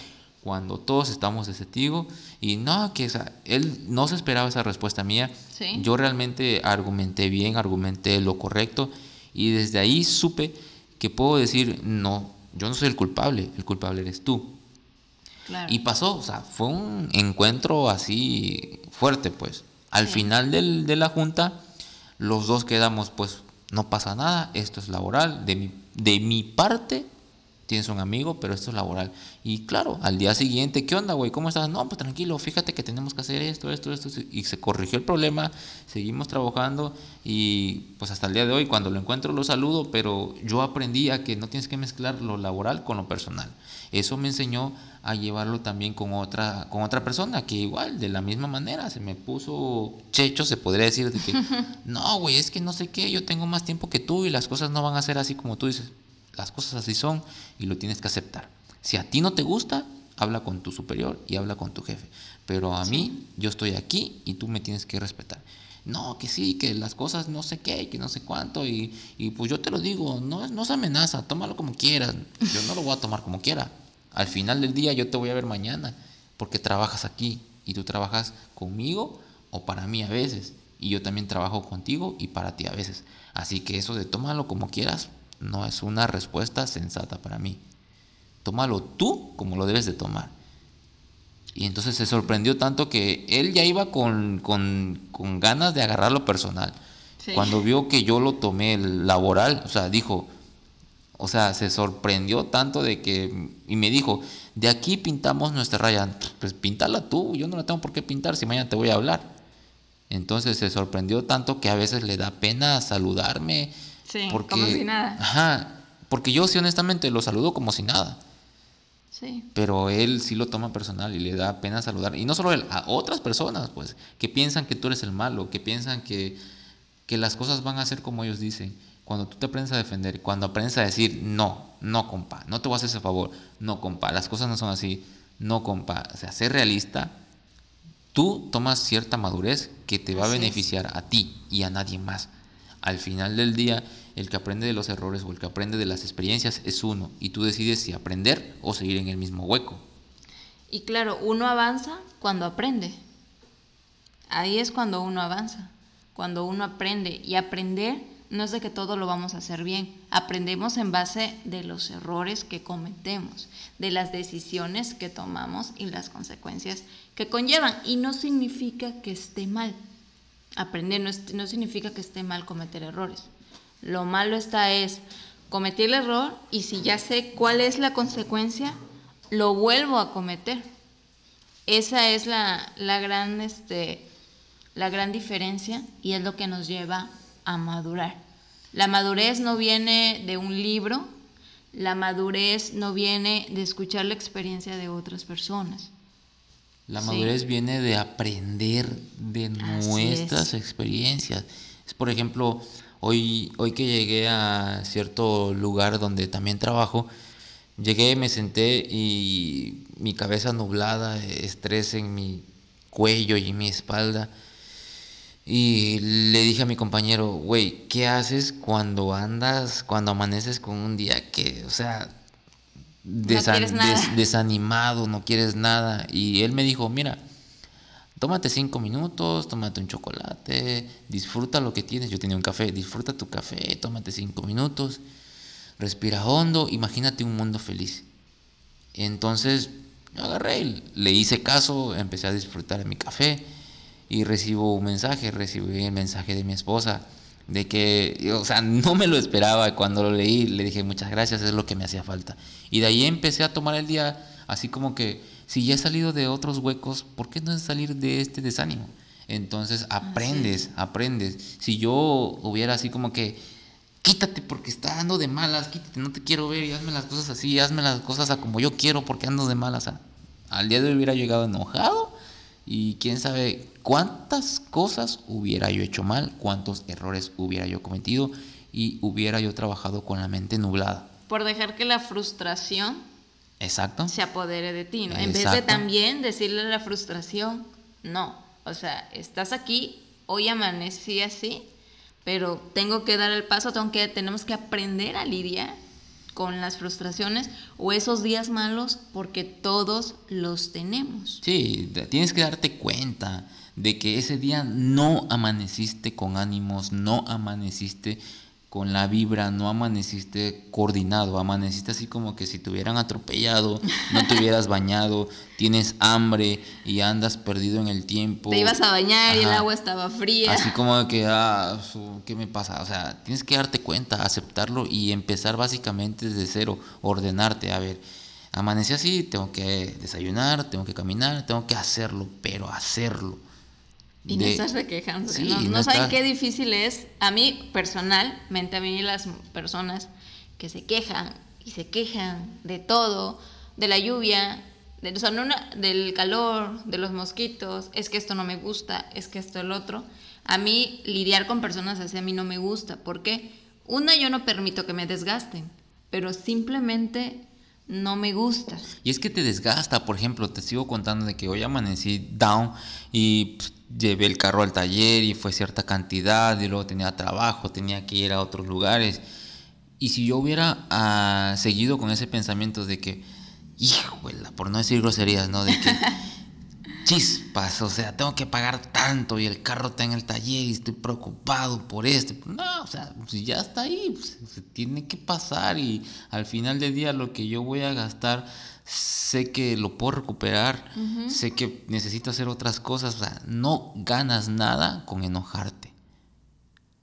cuando todos estamos de testigo y no, que esa, él no se esperaba esa respuesta mía. Yo realmente argumenté bien, argumenté lo correcto y desde ahí supe que puedo decir, no, yo no soy el culpable, el culpable eres tú. Y pasó, o sea, fue un encuentro así fuerte, pues. Al final del, de la junta, los dos quedamos, pues, no pasa nada, esto es laboral, de mi, de mi parte tienes un amigo, pero esto es laboral. Y claro, al día siguiente, ¿qué onda, güey? ¿Cómo estás? No, pues tranquilo, fíjate que tenemos que hacer esto, esto, esto. Y se corrigió el problema, seguimos trabajando y pues hasta el día de hoy, cuando lo encuentro, lo saludo, pero yo aprendí a que no tienes que mezclar lo laboral con lo personal. Eso me enseñó a llevarlo también con otra, con otra persona, que igual, de la misma manera, se me puso checho, se podría decir, de que, no, güey, es que no sé qué, yo tengo más tiempo que tú y las cosas no van a ser así como tú dices las cosas así son y lo tienes que aceptar. Si a ti no te gusta, habla con tu superior y habla con tu jefe. Pero a mí, yo estoy aquí y tú me tienes que respetar. No, que sí, que las cosas no sé qué, que no sé cuánto. Y, y pues yo te lo digo, no, no se amenaza, tómalo como quieras. Yo no lo voy a tomar como quiera. Al final del día yo te voy a ver mañana porque trabajas aquí y tú trabajas conmigo o para mí a veces. Y yo también trabajo contigo y para ti a veces. Así que eso de tómalo como quieras, no es una respuesta sensata para mí. Tómalo tú como lo debes de tomar. Y entonces se sorprendió tanto que él ya iba con, ganas de agarrarlo personal. Cuando vio que yo lo tomé laboral, o sea, dijo, o sea, se sorprendió tanto de que, y me dijo, de aquí pintamos nuestra raya, pues pintala tú, yo no la tengo por qué pintar si mañana te voy a hablar. Entonces se sorprendió tanto que a veces le da pena saludarme, Sí, porque, como si nada. Ajá, porque yo sí honestamente lo saludo como si nada. Sí. Pero él sí lo toma personal y le da pena saludar. Y no solo él, a otras personas, pues, que piensan que tú eres el malo, que piensan que, que las cosas van a ser como ellos dicen. Cuando tú te aprendes a defender, cuando aprendes a decir, no, no, compa, no te voy a hacer ese favor, no, compa, las cosas no son así, no, compa, o sea, ser realista, tú tomas cierta madurez que te va a beneficiar a ti y a nadie más. Al final del día, el que aprende de los errores o el que aprende de las experiencias es uno y tú decides si aprender o seguir en el mismo hueco. Y claro, uno avanza cuando aprende. Ahí es cuando uno avanza, cuando uno aprende. Y aprender no es de que todo lo vamos a hacer bien. Aprendemos en base de los errores que cometemos, de las decisiones que tomamos y las consecuencias que conllevan. Y no significa que esté mal. Aprender no, no significa que esté mal cometer errores. Lo malo está es cometer el error y si ya sé cuál es la consecuencia, lo vuelvo a cometer. Esa es la, gran, este, la gran diferencia y es lo que nos lleva a madurar. La madurez no viene de un libro, la madurez no viene de escuchar la experiencia de otras personas. La madurez viene de aprender de nuestras experiencias. Es, por ejemplo, Hoy, hoy que llegué a cierto lugar donde también trabajo, llegué, me senté y mi cabeza nublada, estrés en mi cuello y mi espalda. Y le dije a mi compañero, güey, ¿qué haces cuando andas, cuando amaneces con un día que, o sea, desanimado, no quieres nada? Y él me dijo, mira, tómate cinco minutos, tómate un chocolate, disfruta lo que tienes. Yo tenía un café, disfruta tu café, tómate cinco minutos, respira hondo, imagínate un mundo feliz. Entonces, agarré, le hice caso, empecé a disfrutar de mi café y recibo un mensaje, recibí el mensaje de mi esposa de que, o sea, no me lo esperaba. Cuando lo leí, le dije muchas gracias, es lo que me hacía falta. Y de ahí empecé a tomar el día así como que, si ya he salido de otros huecos, ¿por qué no salir de este desánimo? Entonces aprendes, aprendes. Si yo hubiera así como que, quítate porque está dando de malas, quítate, no te quiero ver y hazme las cosas así, hazme las cosas a como yo quiero porque ando de malas. Al día de hoy hubiera llegado enojado y quién sabe cuántas cosas hubiera yo hecho mal, cuántos errores hubiera yo cometido y hubiera yo trabajado con la mente nublada. Por dejar que la frustración Exacto. se apodere de ti, ¿no? En vez de también decirle la frustración, no, o sea, estás aquí, hoy amanecí así, pero tengo que dar el paso, tengo que, tenemos que aprender a lidiar con las frustraciones o esos días malos porque todos los tenemos. Sí, tienes que darte cuenta de que ese día no amaneciste con ánimos, no amaneciste con la vibra, no amaneciste coordinado, amaneciste así como que si te hubieran atropellado, no te hubieras bañado, tienes hambre y andas perdido en el tiempo. Te ibas a bañar y el agua estaba fría. Así como que, ah, ¿qué me pasa? O sea, tienes que darte cuenta, aceptarlo y empezar básicamente desde cero, ordenarte, a ver. Amanecí así, tengo que desayunar, tengo que caminar, tengo que hacerlo, pero hacerlo y no estás quejando. no, saben qué difícil es. A mí, personalmente, a mí las personas que se quejan y se quejan de todo, de la lluvia, de, del calor, de los mosquitos, es que esto no me gusta, es que esto el otro. A mí lidiar con personas así a mí no me gusta. ¿Por qué? Una, yo no permito que me desgasten, pero simplemente no me gusta. Y es que te desgasta, por ejemplo, te sigo contando de que hoy amanecí down y pues, llevé el carro al taller y fue cierta cantidad y luego tenía trabajo, tenía que ir a otros lugares. Y si yo hubiera ah, seguido con ese pensamiento de que, híjole, por no decir groserías, ¿no? De que chispas, o sea, tengo que pagar tanto y el carro está en el taller y estoy preocupado por esto. No, o sea, si ya está ahí, pues, se tiene que pasar y al final del día lo que yo voy a gastar sé que lo puedo recuperar, sé que necesito hacer otras cosas, o sea, no ganas nada con enojarte.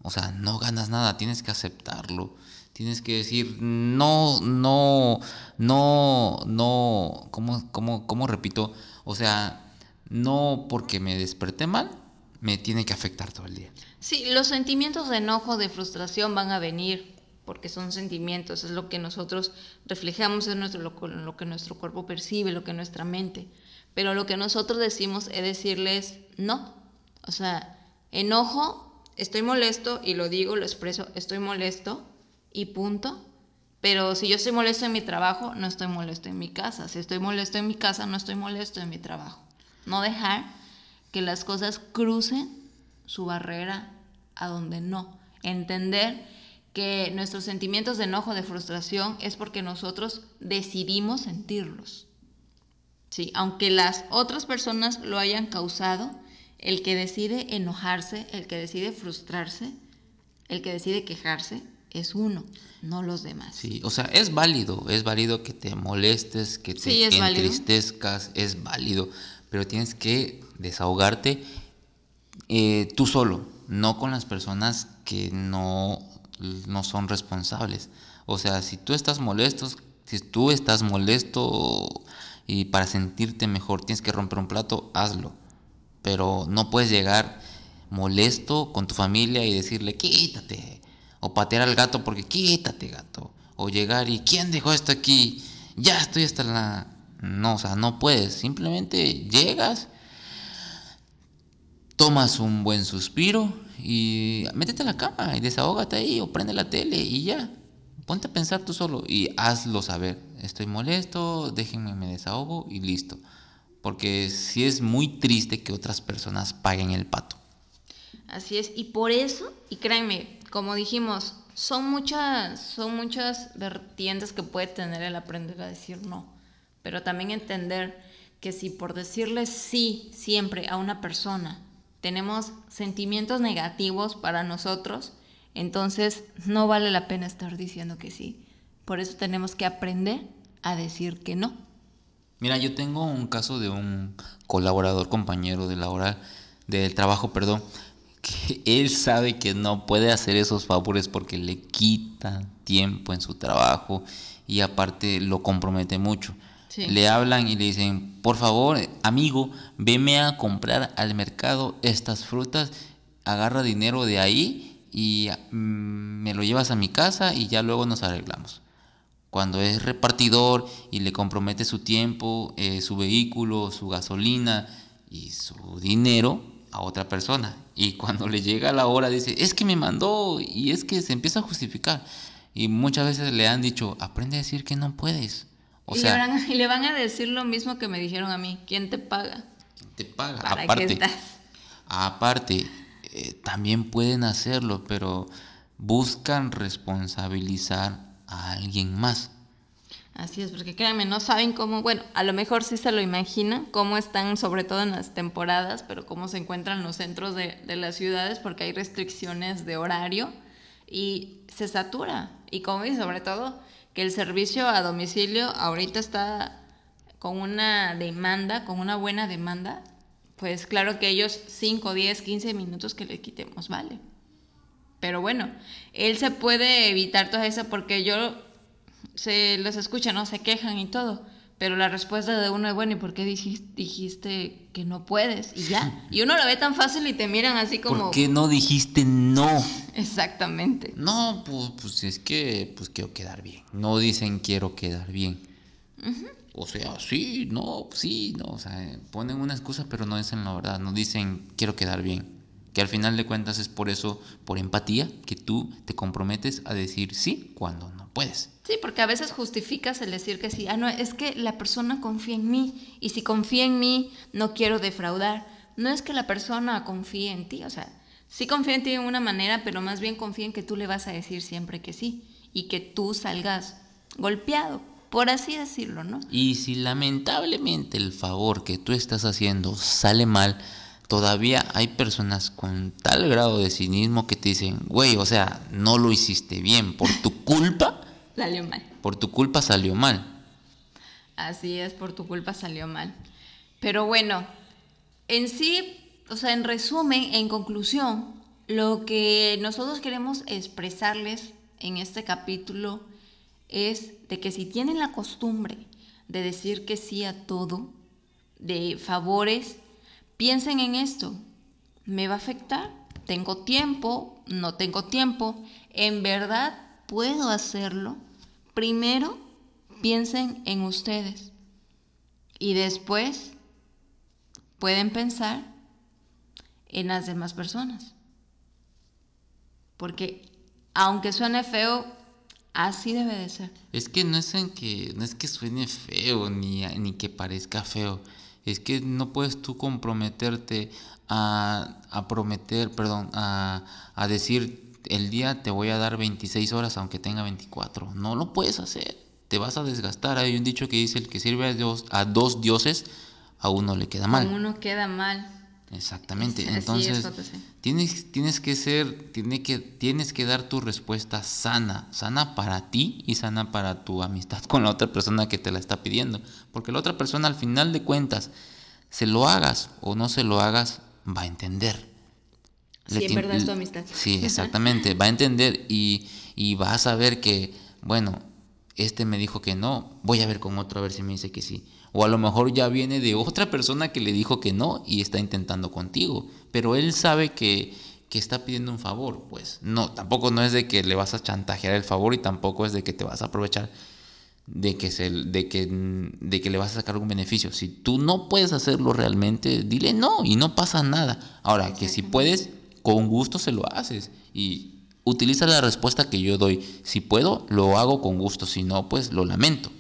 O sea, no ganas nada, tienes que aceptarlo. Tienes que decir, no, no, no, no, ¿cómo, cómo, cómo repito? O sea, no porque me desperté mal, me tiene que afectar todo el día. Sí, los sentimientos de enojo, de frustración van a venir porque son sentimientos, es lo que nosotros reflejamos, en nuestro, lo, que nuestro cuerpo percibe, lo que nuestra mente. Pero lo que nosotros decimos es decirles no. O sea, enojo, estoy molesto y lo digo, lo expreso, estoy molesto y punto. Pero si yo estoy molesto en mi trabajo, no estoy molesto en mi casa. Si estoy molesto en mi casa, no estoy molesto en mi trabajo. No dejar que las cosas crucen su barrera a donde no. Entender que nuestros sentimientos de enojo, de frustración, es porque nosotros decidimos sentirlos. Sí, aunque las otras personas lo hayan causado, el que decide enojarse, el que decide frustrarse, el que decide quejarse, es uno, no los demás. Sí, o sea, es válido, es válido que te molestes, que te entristezcas, es válido, pero tienes que desahogarte eh, tú solo, no con las personas que no no son responsables. O sea, si tú estás molesto, si tú estás molesto y para sentirte mejor tienes que romper un plato, hazlo. Pero no puedes llegar molesto con tu familia y decirle quítate. O patear al gato porque quítate gato. O llegar y ¿quién dejó esto aquí? Ya estoy hasta la... No, o sea, no puedes. Simplemente llegas, tomas un buen suspiro y métete a la cama y desahógate ahí o prende la tele y ya. Ponte a pensar tú solo y hazlo saber. Estoy molesto, déjenme me desahogo y listo. Porque sí es muy triste que otras personas paguen el pato. Así es, y por eso, y créanme, como dijimos, son muchas, son muchas vertientes que puede tener el aprender a decir no, pero también entender que si por decirle sí siempre a una persona tenemos sentimientos negativos para nosotros, entonces no vale la pena estar diciendo que sí. Por eso tenemos que aprender a decir que no. Mira, yo tengo un caso de un colaborador, compañero de la del trabajo, perdón, que él sabe que no puede hacer esos favores porque le quita tiempo en su trabajo y aparte lo compromete mucho. Le hablan y le dicen, por favor, amigo, veme a comprar al mercado estas frutas, agarra dinero de ahí y mm, me lo llevas a mi casa y ya luego nos arreglamos. Cuando es repartidor y le compromete su tiempo, eh, su vehículo, su gasolina y su dinero a otra persona. Y cuando le llega la hora dice, es que me mandó y es que se empieza a justificar. Y muchas veces le han dicho, aprende a decir que no puedes. O y, sea, le van a decir lo mismo que me dijeron a mí, ¿quién te paga? ¿Quién te paga? aparte, aparte eh, también pueden hacerlo, pero buscan responsabilizar a alguien más. Así es, porque créanme, no saben cómo, bueno, a lo mejor sí se lo imaginan, cómo están, sobre todo en las temporadas, pero cómo se encuentran los centros de, de las ciudades, porque hay restricciones de horario y se satura. Y como y sobre todo, el servicio a domicilio ahorita está con una demanda, con una buena demanda, pues claro que ellos 5, 10, 15 minutos que le quitemos, vale. Pero bueno, él se puede evitar todo eso porque yo se los escucha, ¿no? Se quejan y todo. Pero la respuesta de uno es, bueno, ¿y por qué dijiste, que no puedes? Y ya. Y uno lo ve tan fácil y te miran así como... ¿Por qué no dijiste no? Exactamente. No, pues, pues es que pues quiero quedar bien. No dicen quiero quedar bien. O sea, sí, no, sí, no. O sea, ponen una excusa, pero no dicen la verdad. No dicen quiero quedar bien que al final de cuentas es por eso, por empatía, que tú te comprometes a decir sí cuando no puedes. Sí, porque a veces justificas el decir que sí. Ah, no, es que la persona confía en mí y si confía en mí no quiero defraudar. No es que la persona confíe en ti, o sea, sí confía en ti de una manera, pero más bien confía en que tú le vas a decir siempre que sí y que tú salgas golpeado, por así decirlo, ¿no? Y si lamentablemente el favor que tú estás haciendo sale mal, todavía hay personas con tal grado de cinismo que te dicen, güey, o sea, no lo hiciste bien, por tu culpa. Salió mal. Por tu culpa salió mal. Así es, por tu culpa salió mal. Pero bueno, en sí, o sea, en resumen, en conclusión, lo que nosotros queremos expresarles en este capítulo es de que si tienen la costumbre de decir que sí a todo, de favores, Piensen en esto. ¿Me va a afectar? ¿Tengo tiempo? ¿No tengo tiempo? ¿En verdad puedo hacerlo? Primero, piensen en ustedes. Y después, pueden pensar en las demás personas. Porque aunque suene feo, así debe de ser. Es que no es en que no es que suene feo ni, ni que parezca feo es que no puedes tú comprometerte a, a prometer, perdón, a, a, decir el día te voy a dar 26 horas aunque tenga 24. No lo puedes hacer. Te vas a desgastar. Hay un dicho que dice el que sirve a, Dios, a dos dioses, a uno le queda mal. A uno queda mal. Exactamente. Entonces, tienes, tienes que ser, tiene que, tienes que dar tu respuesta sana, sana para ti y sana para tu amistad con la otra persona que te la está pidiendo. Porque la otra persona al final de cuentas, se lo hagas o no se lo hagas, va a entender. Sí, en verdad es tu amistad. Sí, exactamente, va a entender y, y va a saber que, bueno, este me dijo que no, voy a ver con otro a ver si me dice que sí. O a lo mejor ya viene de otra persona que le dijo que no y está intentando contigo. Pero él sabe que, que está pidiendo un favor. Pues no, tampoco no es de que le vas a chantajear el favor y tampoco es de que te vas a aprovechar de que, se, de que, de que le vas a sacar un beneficio. Si tú no puedes hacerlo realmente, dile no y no pasa nada. Ahora, que si puedes, con gusto se lo haces. Y utiliza la respuesta que yo doy. Si puedo, lo hago con gusto. Si no, pues lo lamento.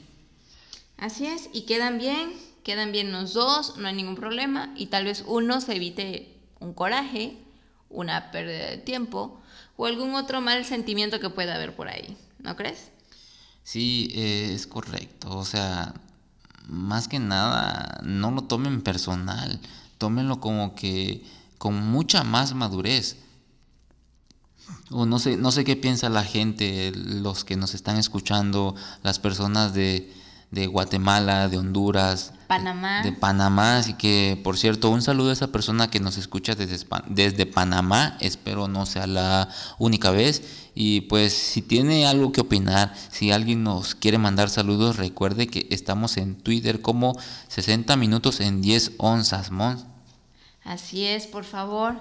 Así es, y quedan bien, quedan bien los dos, no hay ningún problema, y tal vez uno se evite un coraje, una pérdida de tiempo o algún otro mal sentimiento que pueda haber por ahí, ¿no crees? Sí, eh, es correcto, o sea, más que nada, no lo tomen personal, tómenlo como que con mucha más madurez. O no sé, no sé qué piensa la gente, los que nos están escuchando, las personas de, de Guatemala, de Honduras, Panamá. De, Panamá. Así que, por cierto, un saludo a esa persona que nos escucha desde, desde Panamá. Espero no sea la única vez. Y pues si tiene algo que opinar, si alguien nos quiere mandar saludos, recuerde que estamos en Twitter como 60 minutos en 10 onzas, Mon. Así es, por favor.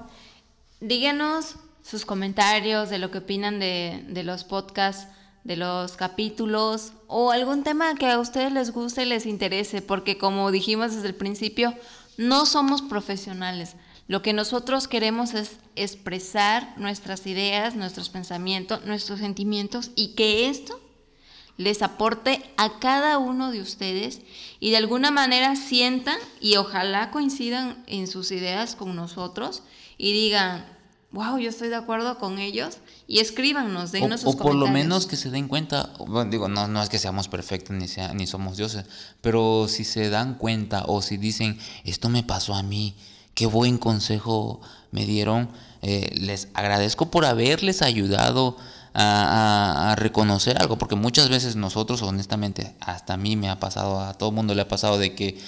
Díganos sus comentarios de lo que opinan de, de los podcasts de los capítulos o algún tema que a ustedes les guste y les interese, porque como dijimos desde el principio, no somos profesionales. Lo que nosotros queremos es expresar nuestras ideas, nuestros pensamientos, nuestros sentimientos y que esto les aporte a cada uno de ustedes y de alguna manera sientan y ojalá coincidan en sus ideas con nosotros y digan, wow, yo estoy de acuerdo con ellos y escríbanos, denos sus o por lo menos que se den cuenta, bueno, digo, no, no es que seamos perfectos ni, sea, ni somos dioses, pero si se dan cuenta o si dicen, esto me pasó a mí, qué buen consejo me dieron, eh, les agradezco por haberles ayudado a, a, reconocer algo, porque muchas veces nosotros, honestamente, hasta a mí me ha pasado, a todo mundo le ha pasado de que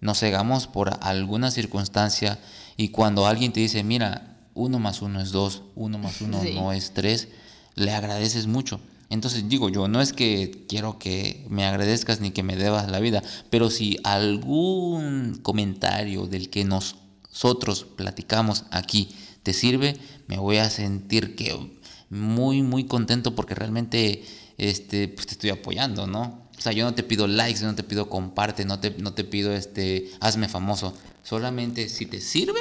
nos cegamos por alguna circunstancia y cuando alguien te dice, mira, uno más uno es dos, uno más uno no es tres, le agradeces mucho. Entonces digo yo, no es que quiero que me agradezcas ni que me debas la vida, pero si algún comentario del que nosotros platicamos aquí te sirve, me voy a sentir que muy, muy contento porque realmente este, pues te estoy apoyando, ¿no? O sea, yo no te pido likes, no te pido comparte, no te, no te pido este, hazme famoso. Solamente si te sirve,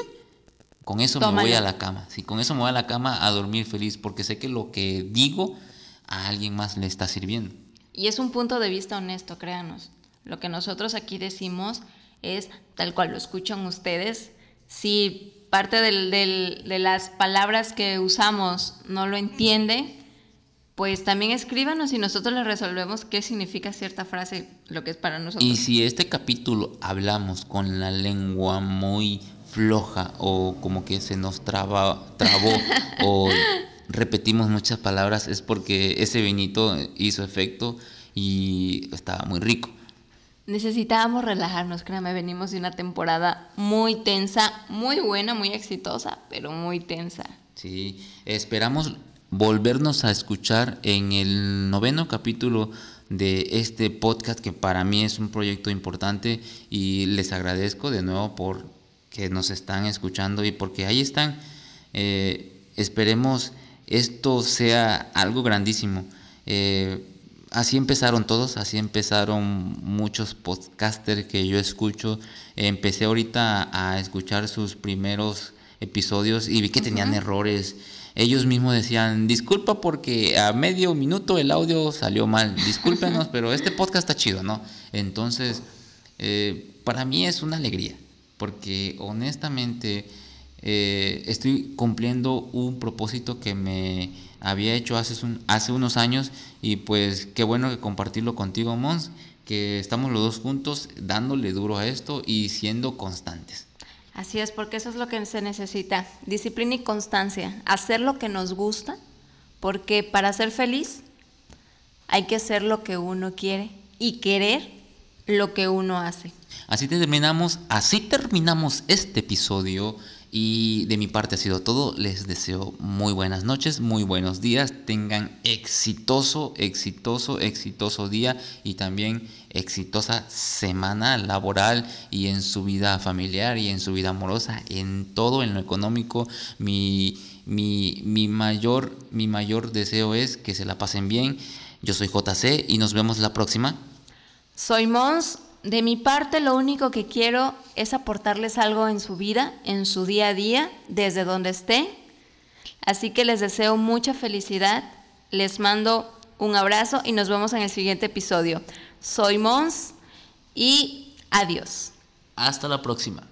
con eso me voy a la cama. Sí, con eso me voy a la cama a dormir feliz, porque sé que lo que digo a alguien más le está sirviendo. Y es un punto de vista honesto, créanos. Lo que nosotros aquí decimos es tal cual lo escuchan ustedes. Si parte del, de las palabras que usamos no lo entiende, pues también escríbanos y nosotros le resolvemos qué significa cierta frase, lo que es para nosotros. Y si este capítulo hablamos con la lengua muy floja o como que se nos traba, trabó o repetimos muchas palabras es porque ese vinito hizo efecto y estaba muy rico. Necesitábamos relajarnos, créame, venimos de una temporada muy tensa, muy buena, muy exitosa, pero muy tensa. Sí, esperamos volvernos a escuchar en el noveno capítulo de este podcast que para mí es un proyecto importante y les agradezco de nuevo por que nos están escuchando y porque ahí están. Eh, esperemos esto sea algo grandísimo. Eh, así empezaron todos, así empezaron muchos podcasters que yo escucho. Empecé ahorita a escuchar sus primeros episodios y vi que tenían errores. Ellos mismos decían, disculpa porque a medio minuto el audio salió mal, discúlpenos, pero este podcast está chido, ¿no? Entonces, eh, para mí es una alegría porque honestamente eh, estoy cumpliendo un propósito que me había hecho hace, hace unos años y pues qué bueno que compartirlo contigo, Mons, que estamos los dos juntos dándole duro a esto y siendo constantes. Así es, porque eso es lo que se necesita, disciplina y constancia, hacer lo que nos gusta, porque para ser feliz hay que hacer lo que uno quiere y querer lo que uno hace. Así terminamos, así terminamos este episodio. Y de mi parte ha sido todo. Les deseo muy buenas noches, muy buenos días. Tengan exitoso, exitoso, exitoso día y también exitosa semana laboral y en su vida familiar y en su vida amorosa, en todo, en lo económico. Mi, mi, mi, mayor, mi mayor deseo es que se la pasen bien. Yo soy JC y nos vemos la próxima. Soy Mons de mi parte, lo único que quiero es aportarles algo en su vida, en su día a día, desde donde esté. Así que les deseo mucha felicidad, les mando un abrazo y nos vemos en el siguiente episodio. Soy Mons y adiós. Hasta la próxima.